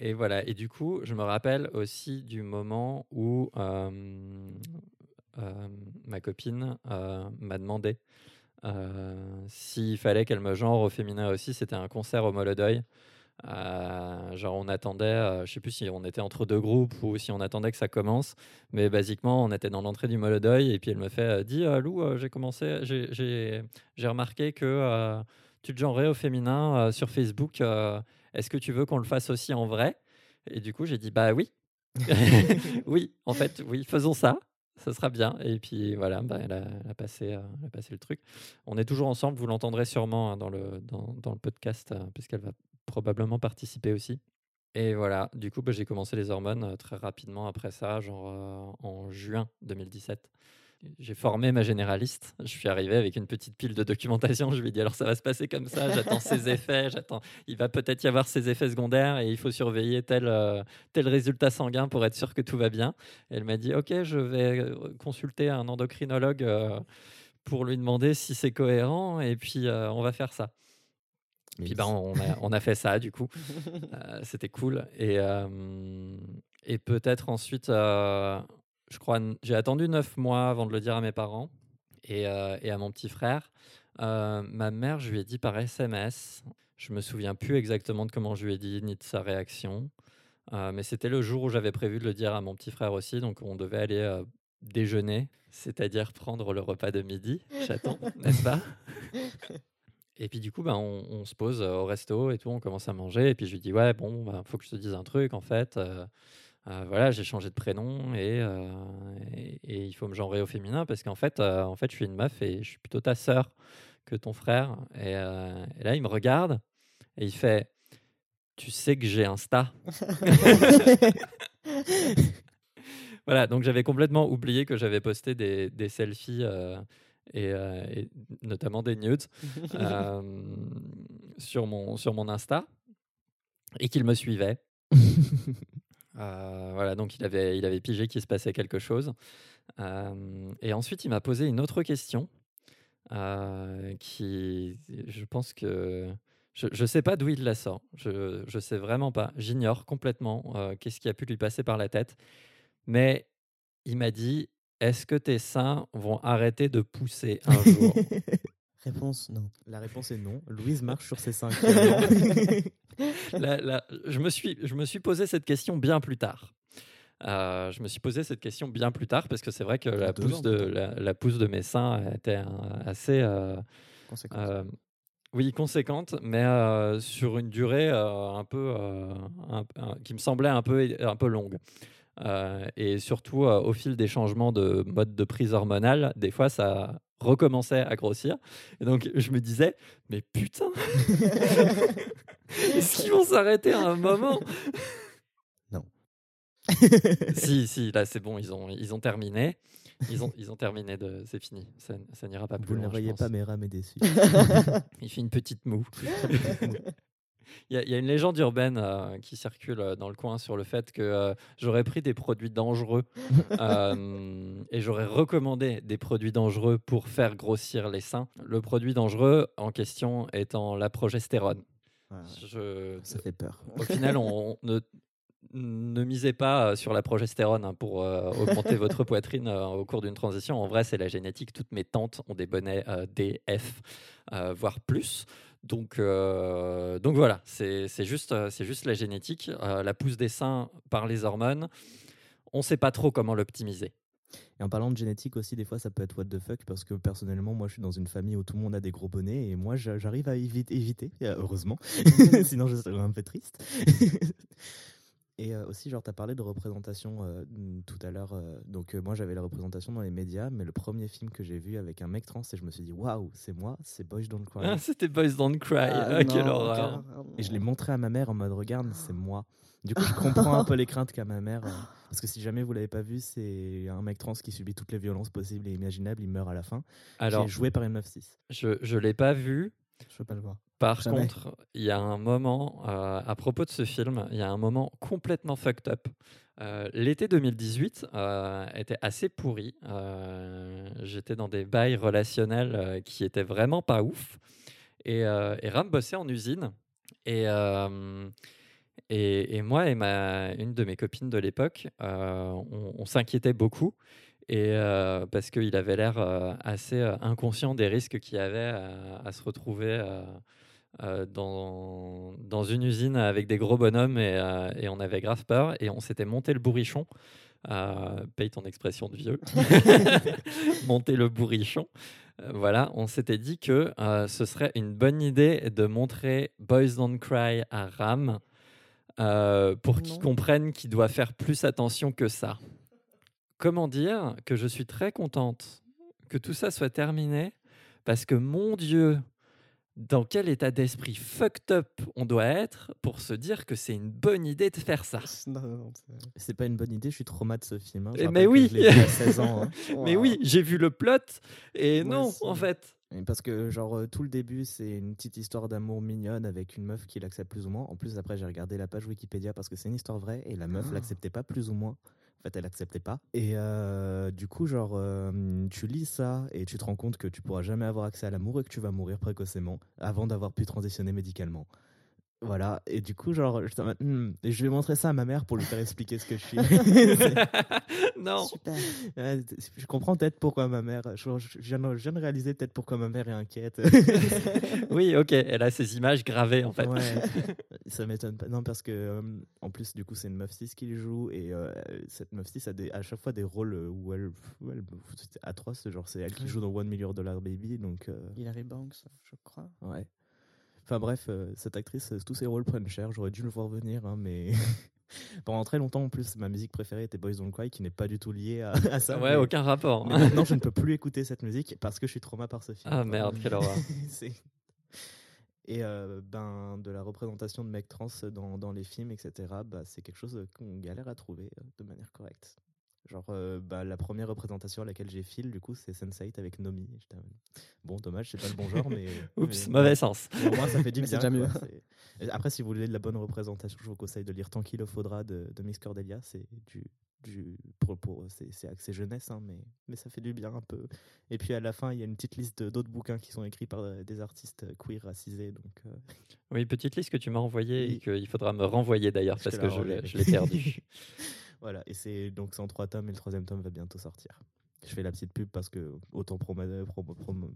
Et voilà. Et du coup, je me rappelle aussi du moment où ma copine m'a demandé euh, s'il fallait qu'elle me genre au féminin aussi. C'était un concert au Molodeuil. Euh, genre, on attendait, euh, je sais plus si on était entre deux groupes ou si on attendait que ça commence, mais basiquement, on était dans l'entrée du Molodeuil et puis elle me fait euh, Dis, euh, Lou, j'ai commencé, j'ai- remarqué que tu te genrais au féminin sur Facebook. est-ce que tu veux qu'on le fasse aussi en vrai? Et du coup, j'ai dit bah oui. oui, en fait, oui, faisons ça. Ça sera bien. Et puis voilà, bah, elle, a, elle a passé, euh, elle a passé le truc. On est toujours ensemble, vous l'entendrez sûrement hein, dans, le, podcast, euh, puisqu'elle va probablement participer aussi. Et voilà, du coup, bah, j'ai commencé les hormones euh, très rapidement après ça, genre en juin 2017. J'ai formé ma généraliste. Je suis arrivé avec une petite pile de documentation. Je lui ai dit alors ça va se passer comme ça. J'attends ses effets. J'attends. Il va peut-être y avoir ses effets secondaires et il faut surveiller tel euh, tel résultat sanguin pour être sûr que tout va bien. Et elle m'a dit ok, je vais euh, consulter un endocrinologue euh, pour lui demander si c'est cohérent et puis on va faire ça. Puis bah, on, a, on a fait ça du coup. Euh, C'était cool. Et, euh, et peut-être ensuite, euh, je crois, j'ai attendu neuf mois avant de le dire à mes parents et, euh, et à mon petit frère. Euh, ma mère, je lui ai dit par SMS. Je me souviens plus exactement de comment je lui ai dit ni de sa réaction. Euh, mais c'était le jour où j'avais prévu de le dire à mon petit frère aussi. Donc on devait aller déjeuner, c'est-à-dire prendre le repas de midi, chaton, n'est-ce pas? Et puis du coup, ben, on, on se pose au resto et tout, on commence à manger. Et puis je lui dis, ouais, bon, il faut que je te dise un truc, en fait. Euh, voilà, j'ai changé de prénom et, euh, et, et il faut me genrer au féminin parce qu'en fait, euh, en fait, je suis une meuf et je suis plutôt ta sœur que ton frère. Et, et là, il me regarde et il fait, tu sais que j'ai Insta? Voilà, donc j'avais complètement oublié que j'avais posté des, des selfies et, et notamment des nudes sur, mon, sur mon Insta et qu'il me suivait. Euh, voilà, donc il avait, il avait pigé qu'il se passait quelque chose. Euh, et ensuite, il m'a posé une autre question euh, qui, je pense que. Je ne sais pas d'où il la sort. Je ne sais vraiment pas. J'ignore complètement euh, qu'est-ce qui a pu lui passer par la tête. Mais il m'a dit Est-ce que tes seins vont arrêter de pousser un jour? Réponse non. La réponse est non. Louise marche sur ses seins. Je, me suis, je me suis posé cette question bien plus tard. Euh, je me suis posé cette question bien plus tard parce que c'est vrai que la pousse, ans, de, la, la pousse de mes seins était euh, assez. euh, Conséquence. euh, oui, conséquente, mais sur une durée un peu, un- un- qui me semblait un peu, un peu longue. Et surtout, au fil des changements de mode de prise hormonale, des fois, ça recommençait à grossir. Et donc, je me disais, mais putain, est-ce qu'ils vont s'arrêter à un moment? Non. Si, si, là, c'est bon, ils ont, ils ont terminé. Ils ont, ils ont terminé, de, c'est fini. Ça, ça n'ira pas plus Vous ne loin. le je voyez pas, mais Ram est déçu. Il fait une petite moue. Il y, a- il y a une légende urbaine euh, qui circule euh, dans le coin sur le fait que euh, j'aurais pris des produits dangereux euh, et j'aurais recommandé des produits dangereux pour faire grossir les seins. Le produit dangereux en question étant la progestérone. Ouais, ouais. Je- Ça fait peur. au final, on, on ne, ne misez pas euh, sur la progestérone hein, pour euh, augmenter votre poitrine euh, au cours d'une transition. En vrai, c'est la génétique. Toutes mes tantes ont des bonnets euh, D, F, euh, voire plus. Donc, donc voilà, c'est juste, juste la génétique. La pousse des seins par les hormones, on ne sait pas trop comment l'optimiser. Et en parlant de génétique aussi, des fois, ça peut être what the fuck parce que personnellement, moi, je suis dans une famille où tout le monde a des gros bonnets et moi, j'a- j'arrive à éviter, éviter euh, heureusement. Sinon, je serais un peu triste. et euh, aussi, genre, tu as parlé de représentation euh, tout à l'heure. euh, donc, euh, moi, j'avais la représentation dans les médias, mais le premier film que j'ai vu avec un mec trans, et je me suis dit, waouh, c'est moi, c'est Boys Don't Cry. Ah, C'était Boys Don't Cry. Ah, Ah, quelle horreur. Et je l'ai montré à ma mère en mode regarde, c'est moi. Du coup, je comprends un peu les craintes qu'a ma mère. euh, parce que si jamais vous l'avez pas vu, c'est un mec trans qui subit toutes les violences possibles et imaginables. Il meurt à la fin. Alors, est joué par une meuf 6. je ne l'ai pas vu. Je veux pas le voir. Par Jamais. contre, il y a un moment, euh, à propos de ce film, il y a un moment complètement fucked up. Euh, L'été 2018 euh, était assez pourri. Euh, J'étais dans des bails relationnels euh, qui étaient vraiment pas ouf. Et, euh, et Ram bossait en usine. Et, euh, et, moi et ma, une de mes copines de l'époque, euh, on, s'inquiétait beaucoup. Et euh, parce qu'il avait l'air euh, assez euh, inconscient des risques qu'il y avait à, se retrouver dans, dans une usine avec des gros bonhommes et, et on avait grave peur et on s'était monté le bourrichon. Paye ton expression de vieux. monter le bourrichon. Voilà, on s'était dit que ce serait une bonne idée de montrer Boys Don't Cry à Ram euh, pour qu'il Non. comprenne qu'il doit faire plus attention que ça. Comment dire que je suis très contente que tout ça soit terminé parce que mon Dieu, dans quel état d'esprit fucked up on doit être pour se dire que c'est une bonne idée de faire ça? Non, non, non, c'est- pas une bonne idée, je suis trauma de ce film. hein. Eh, rappelle mais oui. je l'ai vu à 16 ans. hein. Mais oui, j'ai vu le plot et Moi non, aussi. en fait. Et Parce que, genre, euh, tout le début, c'est une petite histoire d'amour mignonne avec une meuf qui l'accepte plus ou moins. En plus, après, j'ai regardé la page Wikipédia parce que c'est une histoire vraie et la meuf Ah. l'acceptait pas plus ou moins. En fait, elle acceptait pas. Et euh, du coup, genre, euh, tu lis ça et tu te rends compte que tu pourras jamais avoir accès à l'amour et que tu vas mourir précocement avant d'avoir pu transitionner médicalement. Voilà, et du coup, genre, je, hmm, et je vais montrer ça à ma mère pour lui faire expliquer ce que je suis. non. Super. Je comprends peut-être pourquoi ma mère. Je, je viens, de- je viens de réaliser peut-être pourquoi ma mère est inquiète. Oui, ok. Elle a ces images gravées en fait. Ouais, ça m'étonne pas. Non, parce que euh, en plus, du coup, c'est une meuf 6 qui le joue et euh, cette meuf 6 a des, à chaque fois des rôles où elle, où elle c'est atroce. Genre, c'est elle qui joue dans One Million Dollar Baby, donc euh, Hilary Banks, je crois. ouais. Enfin bref, euh, cette actrice, euh, tous ses rôles prennent cher. J'aurais dû le voir venir, hein, mais pendant très longtemps en plus, ma musique préférée était Boys Don't Cry, qui n'est pas du tout liée à, à ça. ouais, mais- aucun rapport. mais maintenant, je ne peux plus écouter cette musique parce que je suis traumatisé par ce film. Ah merde, quelle horreur. Et euh, ben, de la représentation de mecs trans dans, dans les films, etc., bah, c'est quelque chose qu'on galère à trouver de manière correcte. Genre, euh, bah, la première représentation à laquelle j'ai fil, du coup, c'est Sense8 avec Nomi. Euh, Bon, dommage, c'est pas le bon genre, mais. Oups, mais- mauvais sens. mais au moins, ça fait du bien. Après, si vous voulez de la bonne représentation, je vous conseille de lire Tant qu'il le faudra de, de Miss Cordelia. C'est du. du pour, pour, c'est, c'est axé jeunesse, hein, mais, mais ça fait du bien un peu. Et puis à la fin, il y a une petite liste d'autres bouquins qui sont écrits par euh, des artistes queer racisés. Donc, euh, Oui, petite liste que tu m'as envoyée et qu'il faudra me renvoyer d'ailleurs parce que la je l'ai renverrai. voilà, et c'est donc c'est en trois tomes et le troisième tome va bientôt sortir. Je fais la petite pub parce que autant promo- promo- promo-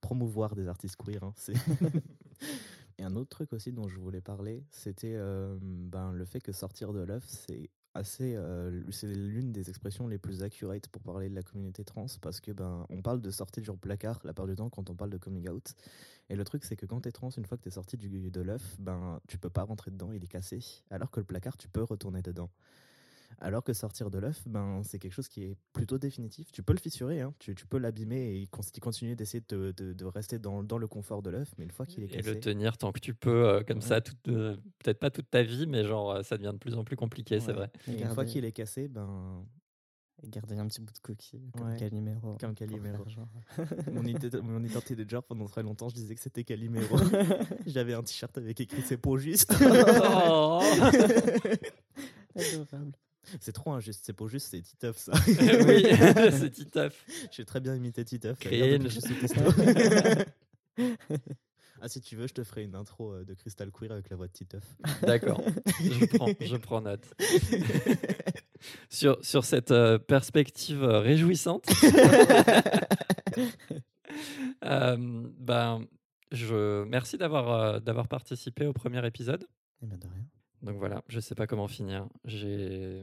promouvoir des artistes queer. hein, c'est- et un autre truc aussi dont je voulais parler, c'était euh, ben, le fait que sortir de l'œuf, c'est assez, euh, c'est l'une des expressions les plus accurate pour parler de la communauté trans parce que ben on parle de sortir du placard la part du temps quand on parle de coming out. Et le truc c'est que quand t'es trans, une fois que t'es sorti du, de l'œuf, ben tu peux pas rentrer dedans, il est cassé. Alors que le placard, tu peux retourner dedans. Alors que sortir de l'œuf, ben, c'est quelque chose qui est plutôt définitif. Tu peux le fissurer, hein, tu, tu peux l'abîmer et con- continuer d'essayer de, de- de rester dans, dans le confort de l'œuf, mais une fois qu'il est Et cassé, le tenir tant que tu peux, euh, comme Ouais. ça, euh, peut-être pas toute ta vie, mais genre euh, ça devient de plus en plus compliqué, c'est vrai. et une fois qu'il est cassé, ben, Garder un petit bout de coquille, comme Ouais. Calimero. Comme Calimero. mon, mon identité de genre pendant très longtemps, je disais que c'était Calimero. J'avais un t-shirt avec écrit c'est pour juste. Oh Adorable. c'est trop injuste, c'est pour juste, c'est Titeuf ça. oui, c'est Titeuf. J'ai très bien imité Titeuf. Cringe. je suis ah, si tu veux, je te ferai une intro euh, de Crystal Queer avec la voix de Titeuf. D'accord, je prends, je prends note. sur, sur cette euh, perspective euh, réjouissante, euh, ben, je, merci d'avoir d'avoir participé au premier épisode. Eh ben, de rien. Donc voilà, je sais pas comment finir. J'ai...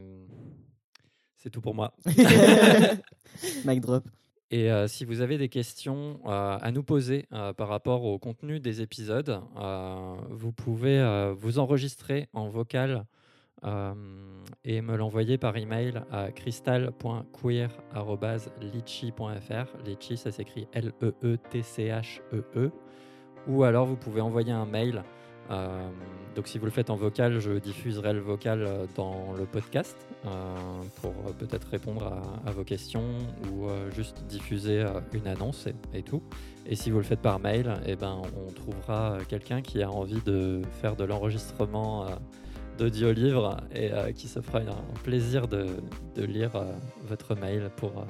C'est tout pour moi. Mic drop. Et euh, si vous avez des questions euh, à nous poser euh, par rapport au contenu des épisodes, vous pouvez vous enregistrer en vocal et me l'envoyer par email à crystal.queer.litchi.fr. Litchi, ça s'écrit E L-E-E-T-C-H-E-E. Ou alors vous pouvez envoyer un mail. Euh, donc si vous le faites en vocal, je diffuserai le vocal euh, dans le podcast euh, pour peut-être répondre à, vos questions ou juste diffuser une annonce et, tout. Et si vous le faites par mail, eh ben, on trouvera quelqu'un qui a envie de faire de l'enregistrement d'audio-livre et qui se fera un plaisir de, de lire votre mail pour,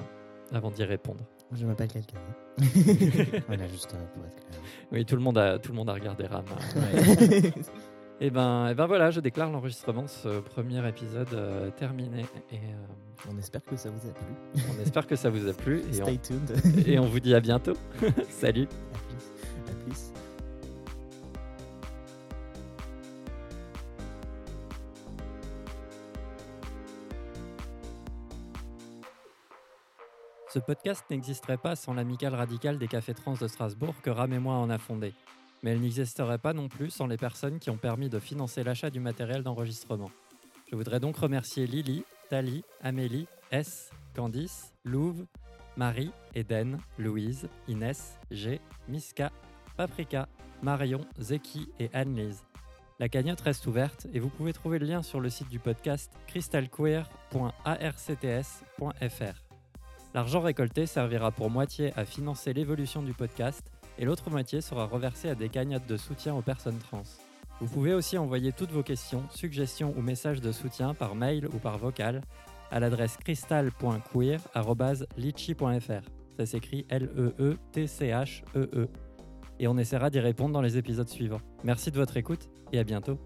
avant d'y répondre. Je m'appelle quelqu'un. voilà, juste euh, pour être clair. Oui, tout le monde a, tout le monde a regardé Ram. Ouais. Et ben, et ben voilà, je déclare l'enregistrement de ce premier épisode euh, terminé. Et euh, On espère que ça vous a plu. on espère que ça vous a plu. Et Stay on, tuned. et on vous dit à bientôt. Salut À Ce podcast n'existerait pas sans l'amicale radicale des cafés trans de Strasbourg que Ram et moi en a fondé. Mais elle n'existerait pas non plus sans les personnes qui ont permis de financer l'achat du matériel d'enregistrement. Je voudrais donc remercier Lily, Tali, Amélie, S, Candice, Louve, Marie, Eden, Louise, Inès, G, Miska, Paprika, Marion, Zeki et Anne-Lise. La cagnotte reste ouverte et vous pouvez trouver le lien sur le site du podcast crystalqueer.arcts.fr. L'argent récolté servira pour moitié à financer l'évolution du podcast et l'autre moitié sera reversée à des cagnottes de soutien aux personnes trans. Vous pouvez aussi envoyer toutes vos questions, suggestions ou messages de soutien par mail ou par vocal à l'adresse crystal.queer.litchi.fr. Ça s'écrit E L-E-E-T-C-H-E-E. Et on essaiera d'y répondre dans les épisodes suivants. Merci de votre écoute et à bientôt.